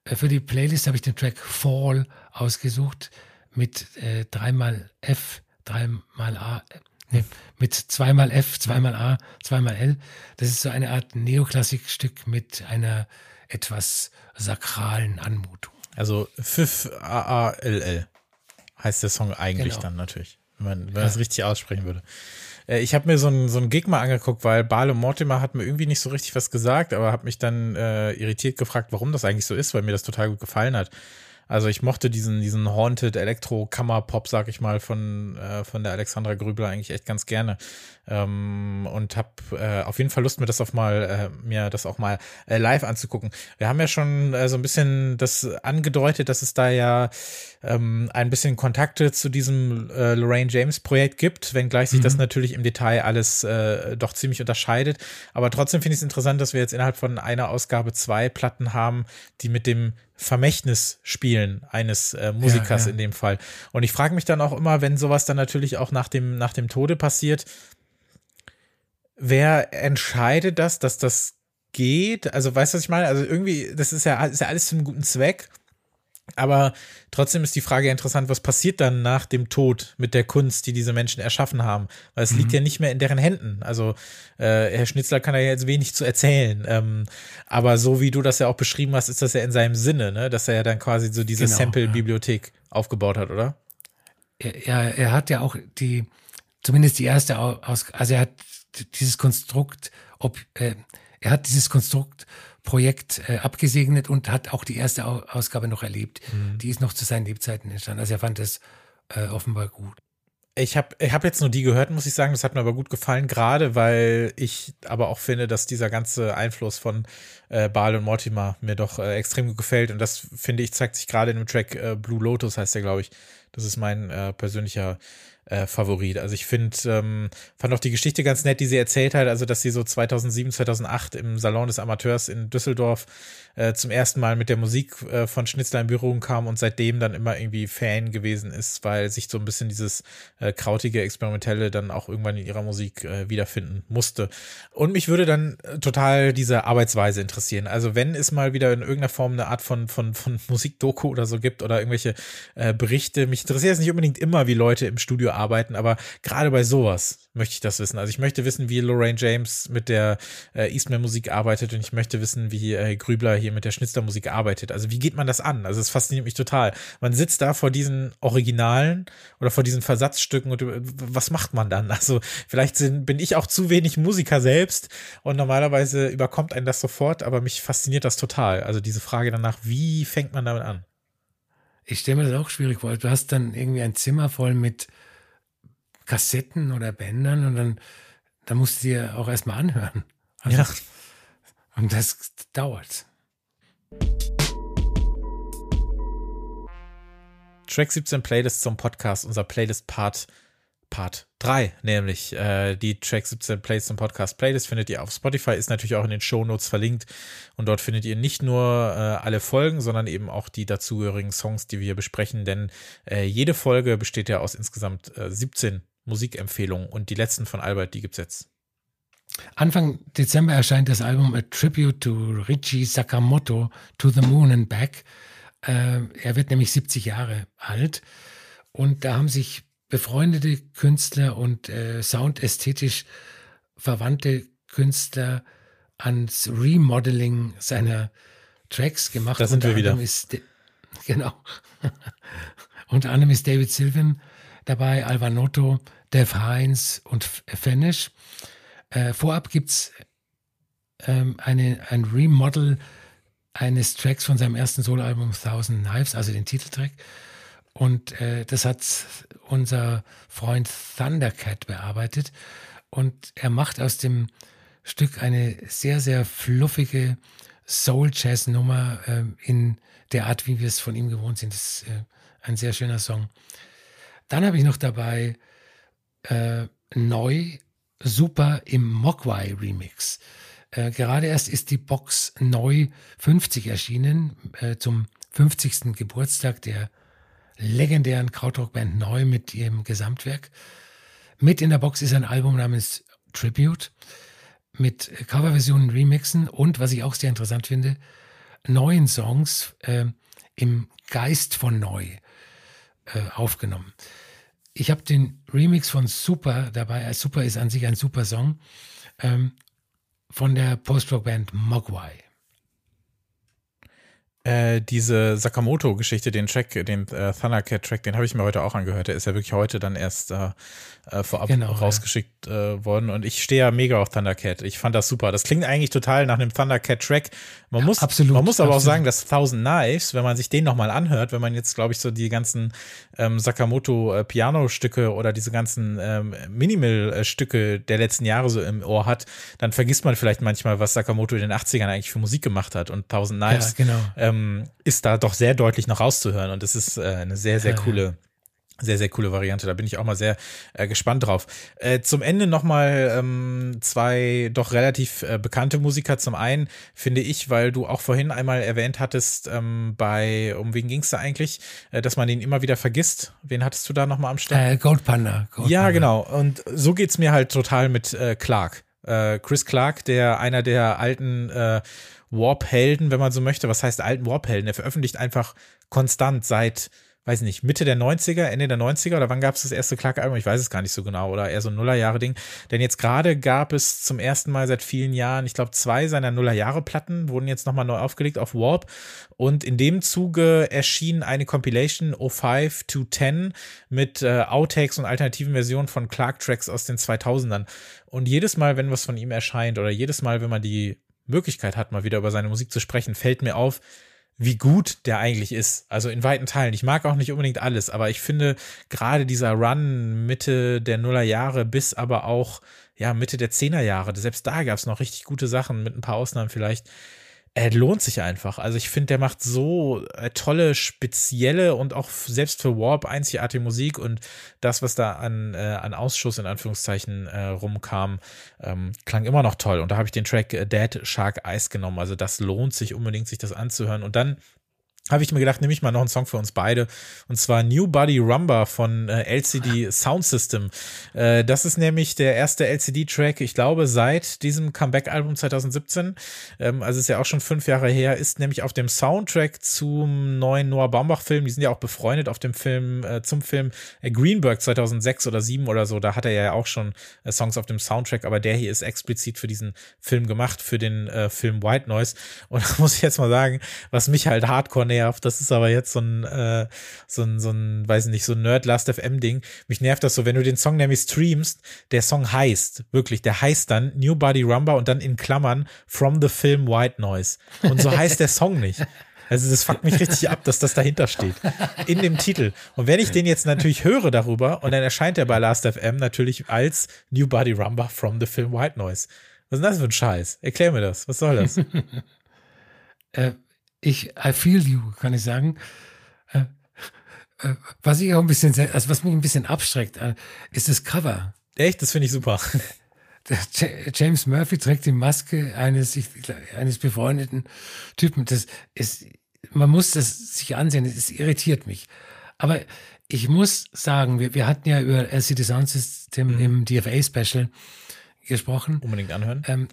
Äh, für die Playlist habe ich den Track Fall ausgesucht mit äh, dreimal F, dreimal A, äh, nee, mit zweimal F, zweimal A, zweimal L. Das ist so eine Art Neoklassikstück mit einer etwas sakralen Anmutung. Also Pfiff A A L L heißt der Song eigentlich genau. dann natürlich wenn man, wenn man das richtig aussprechen würde. Äh, ich habe mir so einen so ein Gig mal angeguckt, weil Bale Mortimer hat mir irgendwie nicht so richtig was gesagt, aber habe mich dann äh, irritiert gefragt, warum das eigentlich so ist, weil mir das total gut gefallen hat. Also ich mochte diesen, diesen Haunted Elektro-Kammer-Pop, sag ich mal, von, äh, von der Alexandra Grübler eigentlich echt ganz gerne. Ähm, und habe äh, auf jeden Fall Lust, mir das auf mal, äh, mir das auch mal äh, live anzugucken. Wir haben ja schon äh, so ein bisschen das angedeutet, dass es da ja ähm, ein bisschen Kontakte zu diesem äh, Lorraine James Projekt gibt, wenngleich sich mhm. das natürlich im Detail alles äh, doch ziemlich unterscheidet. Aber trotzdem finde ich es interessant, dass wir jetzt innerhalb von einer Ausgabe zwei Platten haben, die mit dem Vermächtnis spielen eines äh, Musikers ja, ja. in dem Fall. Und ich frage mich dann auch immer, wenn sowas dann natürlich auch nach dem, nach dem Tode passiert, wer entscheidet das, dass das geht? Also weißt du, was ich meine? Also irgendwie, das ist ja, ist ja alles zum guten Zweck. Aber trotzdem ist die Frage interessant, was passiert dann nach dem Tod mit der Kunst, die diese Menschen erschaffen haben? Weil es mhm. liegt ja nicht mehr in deren Händen. Also äh, Herr Schnitzler kann ja jetzt wenig zu erzählen. Ähm, aber so wie du das ja auch beschrieben hast, ist das ja in seinem Sinne, ne? dass er ja dann quasi so diese genau, Sample-Bibliothek ja. aufgebaut hat, oder? Ja, er hat ja auch die, zumindest die erste aus, also er hat dieses Konstrukt, ob äh, er hat dieses Konstrukt Projekt äh, abgesegnet und hat auch die erste Ausgabe noch erlebt. Mhm. Die ist noch zu seinen Lebzeiten entstanden. Also er fand es äh, offenbar gut. Ich habe ich hab jetzt nur die gehört, muss ich sagen. Das hat mir aber gut gefallen, gerade weil ich aber auch finde, dass dieser ganze Einfluss von äh, Baal und Mortimer mir doch äh, extrem gut gefällt. Und das, finde ich, zeigt sich gerade in dem Track äh, Blue Lotus, heißt der, glaube ich. Das ist mein äh, persönlicher äh, Favorit. Also ich finde, ähm, fand auch die Geschichte ganz nett, die sie erzählt hat, also dass sie so 2007, 2008 im Salon des Amateurs in Düsseldorf äh, zum ersten Mal mit der Musik äh, von Schnitzler in Berührung kam und seitdem dann immer irgendwie Fan gewesen ist, weil sich so ein bisschen dieses äh, krautige, experimentelle dann auch irgendwann in ihrer Musik äh, wiederfinden musste. Und mich würde dann äh, total diese Arbeitsweise interessieren. Also wenn es mal wieder in irgendeiner Form eine Art von, von, von Musikdoku oder so gibt oder irgendwelche äh, Berichte, mich interessiert es nicht unbedingt immer, wie Leute im Studio arbeiten, aber gerade bei sowas möchte ich das wissen. Also ich möchte wissen, wie Lorraine James mit der äh, Eastman Musik arbeitet und ich möchte wissen, wie äh, Grübler hier mit der Schnitzlermusik arbeitet. Also wie geht man das an? Also es fasziniert mich total. Man sitzt da vor diesen Originalen oder vor diesen Versatzstücken und äh, was macht man dann? Also vielleicht sind, bin ich auch zu wenig Musiker selbst und normalerweise überkommt einen das sofort, aber mich fasziniert das total. Also diese Frage danach, wie fängt man damit an? Ich stelle mir das auch schwierig vor. Du hast dann irgendwie ein Zimmer voll mit Kassetten oder Bändern und dann, dann musst du dir auch erstmal anhören. Also, ja. Und das dauert. Track 17 Playlist zum Podcast, unser Playlist-Part Part 3, nämlich äh, die Track 17 Plays im Podcast Playlist findet ihr auf Spotify, ist natürlich auch in den Show Notes verlinkt und dort findet ihr nicht nur äh, alle Folgen, sondern eben auch die dazugehörigen Songs, die wir besprechen, denn äh, jede Folge besteht ja aus insgesamt 17 äh, Musikempfehlungen und die letzten von Albert, die gibt's jetzt. Anfang Dezember erscheint das Album A Tribute to Richie Sakamoto to the Moon and Back. Äh, er wird nämlich 70 Jahre alt und da haben sich befreundete Künstler und äh, soundästhetisch verwandte Künstler ans Remodeling seiner Tracks gemacht. Da sind wir wieder. Ist, genau. Unter anderem ist David Sylvan dabei, Alvanotto, Dev Heinz und Fenish. Äh, vorab gibt es ähm, ein Remodel eines Tracks von seinem ersten Soloalbum Thousand Knives, also den Titeltrack. Und äh, das hat unser Freund Thundercat bearbeitet. Und er macht aus dem Stück eine sehr, sehr fluffige Soul-Jazz-Nummer äh, in der Art, wie wir es von ihm gewohnt sind. Das ist äh, ein sehr schöner Song. Dann habe ich noch dabei äh, neu Super im Mogwai Remix. Äh, gerade erst ist die Box neu 50 erschienen äh, zum 50. Geburtstag der legendären Krautrockband Neu mit ihrem Gesamtwerk. Mit in der Box ist ein Album namens Tribute mit Coverversionen, Remixen und, was ich auch sehr interessant finde, neuen Songs äh, im Geist von Neu äh, aufgenommen. Ich habe den Remix von Super dabei. Super ist an sich ein super Song ähm, von der Post-Rock-Band Mogwai. Äh, diese Sakamoto-Geschichte, den Track, den äh, Thundercat-Track, den habe ich mir heute auch angehört. Der ist ja wirklich heute dann erst äh, äh vorab genau, rausgeschickt ja. äh, worden. Und ich stehe ja mega auf Thundercat. Ich fand das super. Das klingt eigentlich total nach einem Thundercat-Track. Man muss, absolut, man muss aber absolut. auch sagen, dass Thousand Knives, wenn man sich den nochmal anhört, wenn man jetzt, glaube ich, so die ganzen ähm, Sakamoto-Piano-Stücke oder diese ganzen ähm, Minimal-Stücke der letzten Jahre so im Ohr hat, dann vergisst man vielleicht manchmal, was Sakamoto in den 80ern eigentlich für Musik gemacht hat. Und Thousand Knives ja, genau. ähm, ist da doch sehr deutlich noch rauszuhören. Und das ist äh, eine sehr, sehr ja, coole sehr, sehr coole Variante. Da bin ich auch mal sehr äh, gespannt drauf. Äh, zum Ende nochmal ähm, zwei doch relativ äh, bekannte Musiker. Zum einen finde ich, weil du auch vorhin einmal erwähnt hattest, ähm, bei, um wen ging es da eigentlich, äh, dass man den immer wieder vergisst. Wen hattest du da nochmal am Start? Äh, Gold Panda. Gold ja, genau. Und so geht's mir halt total mit äh, Clark. Äh, Chris Clark, der einer der alten äh, Warp-Helden, wenn man so möchte. Was heißt alten Warp-Helden? Er veröffentlicht einfach konstant seit weiß nicht, Mitte der 90er, Ende der 90er oder wann gab es das erste Clark-Album? Ich weiß es gar nicht so genau. Oder eher so ein Nullerjahre-Ding. Denn jetzt gerade gab es zum ersten Mal seit vielen Jahren, ich glaube, zwei seiner Nullerjahre-Platten wurden jetzt nochmal neu aufgelegt auf Warp. Und in dem Zuge erschien eine Compilation 05 to 10 mit äh, Outtakes und alternativen Versionen von Clark-Tracks aus den 2000ern. Und jedes Mal, wenn was von ihm erscheint oder jedes Mal, wenn man die Möglichkeit hat, mal wieder über seine Musik zu sprechen, fällt mir auf, wie gut der eigentlich ist. Also in weiten Teilen. Ich mag auch nicht unbedingt alles, aber ich finde gerade dieser Run Mitte der Nullerjahre bis aber auch ja Mitte der Zehnerjahre, selbst da gab es noch richtig gute Sachen mit ein paar Ausnahmen vielleicht er lohnt sich einfach. Also ich finde, der macht so äh, tolle, spezielle und auch selbst für Warp einzigartige Musik und das, was da an, äh, an Ausschuss in Anführungszeichen äh, rumkam, ähm, klang immer noch toll. Und da habe ich den Track äh, Dead Shark Ice genommen. Also das lohnt sich unbedingt, sich das anzuhören. Und dann habe ich mir gedacht, nehme ich mal noch einen Song für uns beide. Und zwar New Body Rumba von äh, LCD Sound System. Äh, das ist nämlich der erste LCD-Track, ich glaube, seit diesem Comeback-Album 2017. Ähm, also ist ja auch schon fünf Jahre her, ist nämlich auf dem Soundtrack zum neuen Noah Baumbach-Film. Die sind ja auch befreundet auf dem Film, äh, zum Film äh, Greenberg 2006 oder 2007 oder so. Da hat er ja auch schon äh, Songs auf dem Soundtrack, aber der hier ist explizit für diesen Film gemacht, für den äh, Film White Noise. Und da muss ich jetzt mal sagen, was mich halt hardcore nervt. Das ist aber jetzt so ein, äh, so ein, so ein, weiß nicht, so ein Nerd-Last-FM-Ding. Mich nervt das so, wenn du den Song nämlich streamst, der Song heißt, wirklich, der heißt dann New Body Rumba und dann in Klammern From the Film White Noise. Und so heißt der Song nicht. Also das fuckt mich richtig ab, dass das dahinter steht. In dem Titel. Und wenn ich den jetzt natürlich höre darüber und dann erscheint er bei Last.fm natürlich als New Body Rumba from the Film White Noise. Was ist denn das für ein Scheiß? Erklär mir das. Was soll das? äh, ich, I feel you, kann ich sagen. Äh, äh, was ich auch ein bisschen, also was mich ein bisschen abschreckt, äh, ist das Cover. Echt? Das finde ich super. James Murphy trägt die Maske eines, eines befreundeten Typen. Das ist, man muss das sich ansehen, es irritiert mich. Aber ich muss sagen, wir, wir hatten ja über LCD Sound System mhm. im DFA Special gesprochen. Unbedingt anhören. Ähm,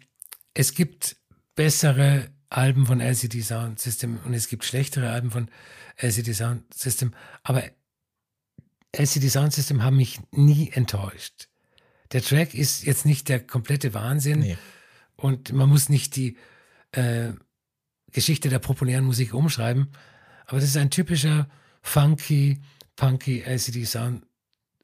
es gibt bessere Alben von LCD Sound System und es gibt schlechtere Alben von LCD Sound System. Aber LCD Sound System haben mich nie enttäuscht. Der Track ist jetzt nicht der komplette Wahnsinn nee. und man muss nicht die äh, Geschichte der populären Musik umschreiben, aber das ist ein typischer funky, punky LCD Sound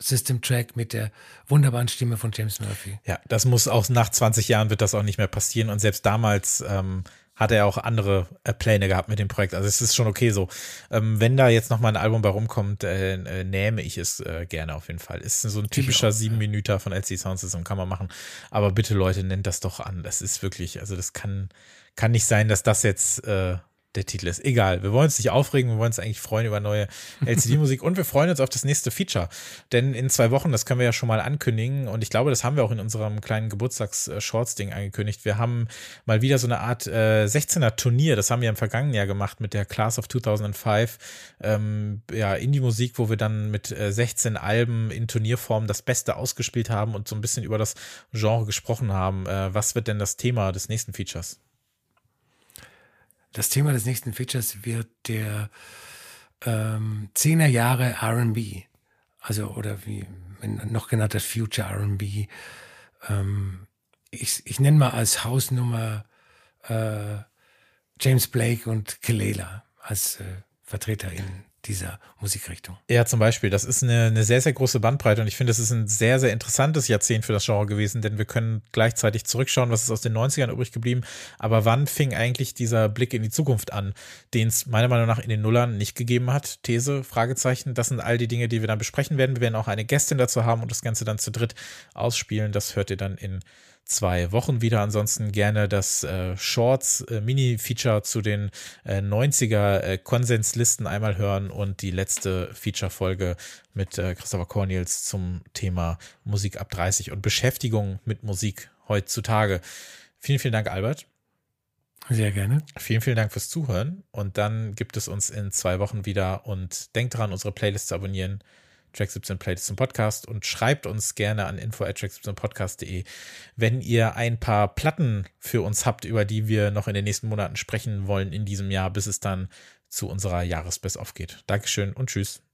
System Track mit der wunderbaren Stimme von James Murphy. Ja, das muss auch nach 20 Jahren wird das auch nicht mehr passieren und selbst damals ähm, hat er auch andere äh, Pläne gehabt mit dem Projekt. Also es ist schon okay so. Ähm, wenn da jetzt noch mal ein Album bei rumkommt, äh, äh, nähme ich es äh, gerne auf jeden Fall. Ist so ein typischer sieben ja. Minuten von LC Sound System, kann man machen. Aber bitte Leute, nennt das doch an. Das ist wirklich, also das kann, kann nicht sein, dass das jetzt äh, der Titel ist. Egal, wir wollen uns nicht aufregen, wir wollen uns eigentlich freuen über neue LCD-Musik und wir freuen uns auf das nächste Feature. Denn in zwei Wochen, das können wir ja schon mal ankündigen und ich glaube, das haben wir auch in unserem kleinen Geburtstags-Shorts-Ding angekündigt. Wir haben mal wieder so eine Art äh, 16er-Turnier, das haben wir im vergangenen Jahr gemacht mit der Class of 2005. Ähm, ja, Indie-Musik, wo wir dann mit äh, 16 Alben in Turnierform das Beste ausgespielt haben und so ein bisschen über das Genre gesprochen haben. Äh, was wird denn das Thema des nächsten Features? Das Thema des nächsten Features wird der ähm, 10er Jahre RB. Also, oder wie noch genannt das Future RB. Ähm, ich, ich nenne mal als Hausnummer äh, James Blake und Kelela als äh, Vertreter in dieser Musikrichtung. Ja, zum Beispiel. Das ist eine, eine sehr, sehr große Bandbreite und ich finde, es ist ein sehr, sehr interessantes Jahrzehnt für das Genre gewesen, denn wir können gleichzeitig zurückschauen, was ist aus den 90ern übrig geblieben. Aber wann fing eigentlich dieser Blick in die Zukunft an, den es meiner Meinung nach in den Nullern nicht gegeben hat? These, Fragezeichen. Das sind all die Dinge, die wir dann besprechen werden. Wir werden auch eine Gästin dazu haben und das Ganze dann zu dritt ausspielen. Das hört ihr dann in zwei Wochen wieder. Ansonsten gerne das äh, Shorts äh, Mini-Feature zu den äh, 90er äh, Konsenslisten einmal hören und die letzte Feature-Folge mit äh, Christopher Cornels zum Thema Musik ab 30 und Beschäftigung mit Musik heutzutage. Vielen, vielen Dank, Albert. Sehr gerne. Vielen, vielen Dank fürs Zuhören. Und dann gibt es uns in zwei Wochen wieder. Und denkt dran, unsere Playlist zu abonnieren. Track 17 Playlist zum Podcast und schreibt uns gerne an info@track17podcast.de, wenn ihr ein paar Platten für uns habt, über die wir noch in den nächsten Monaten sprechen wollen in diesem Jahr, bis es dann zu unserer Jahresbest-of geht. Dankeschön und tschüss.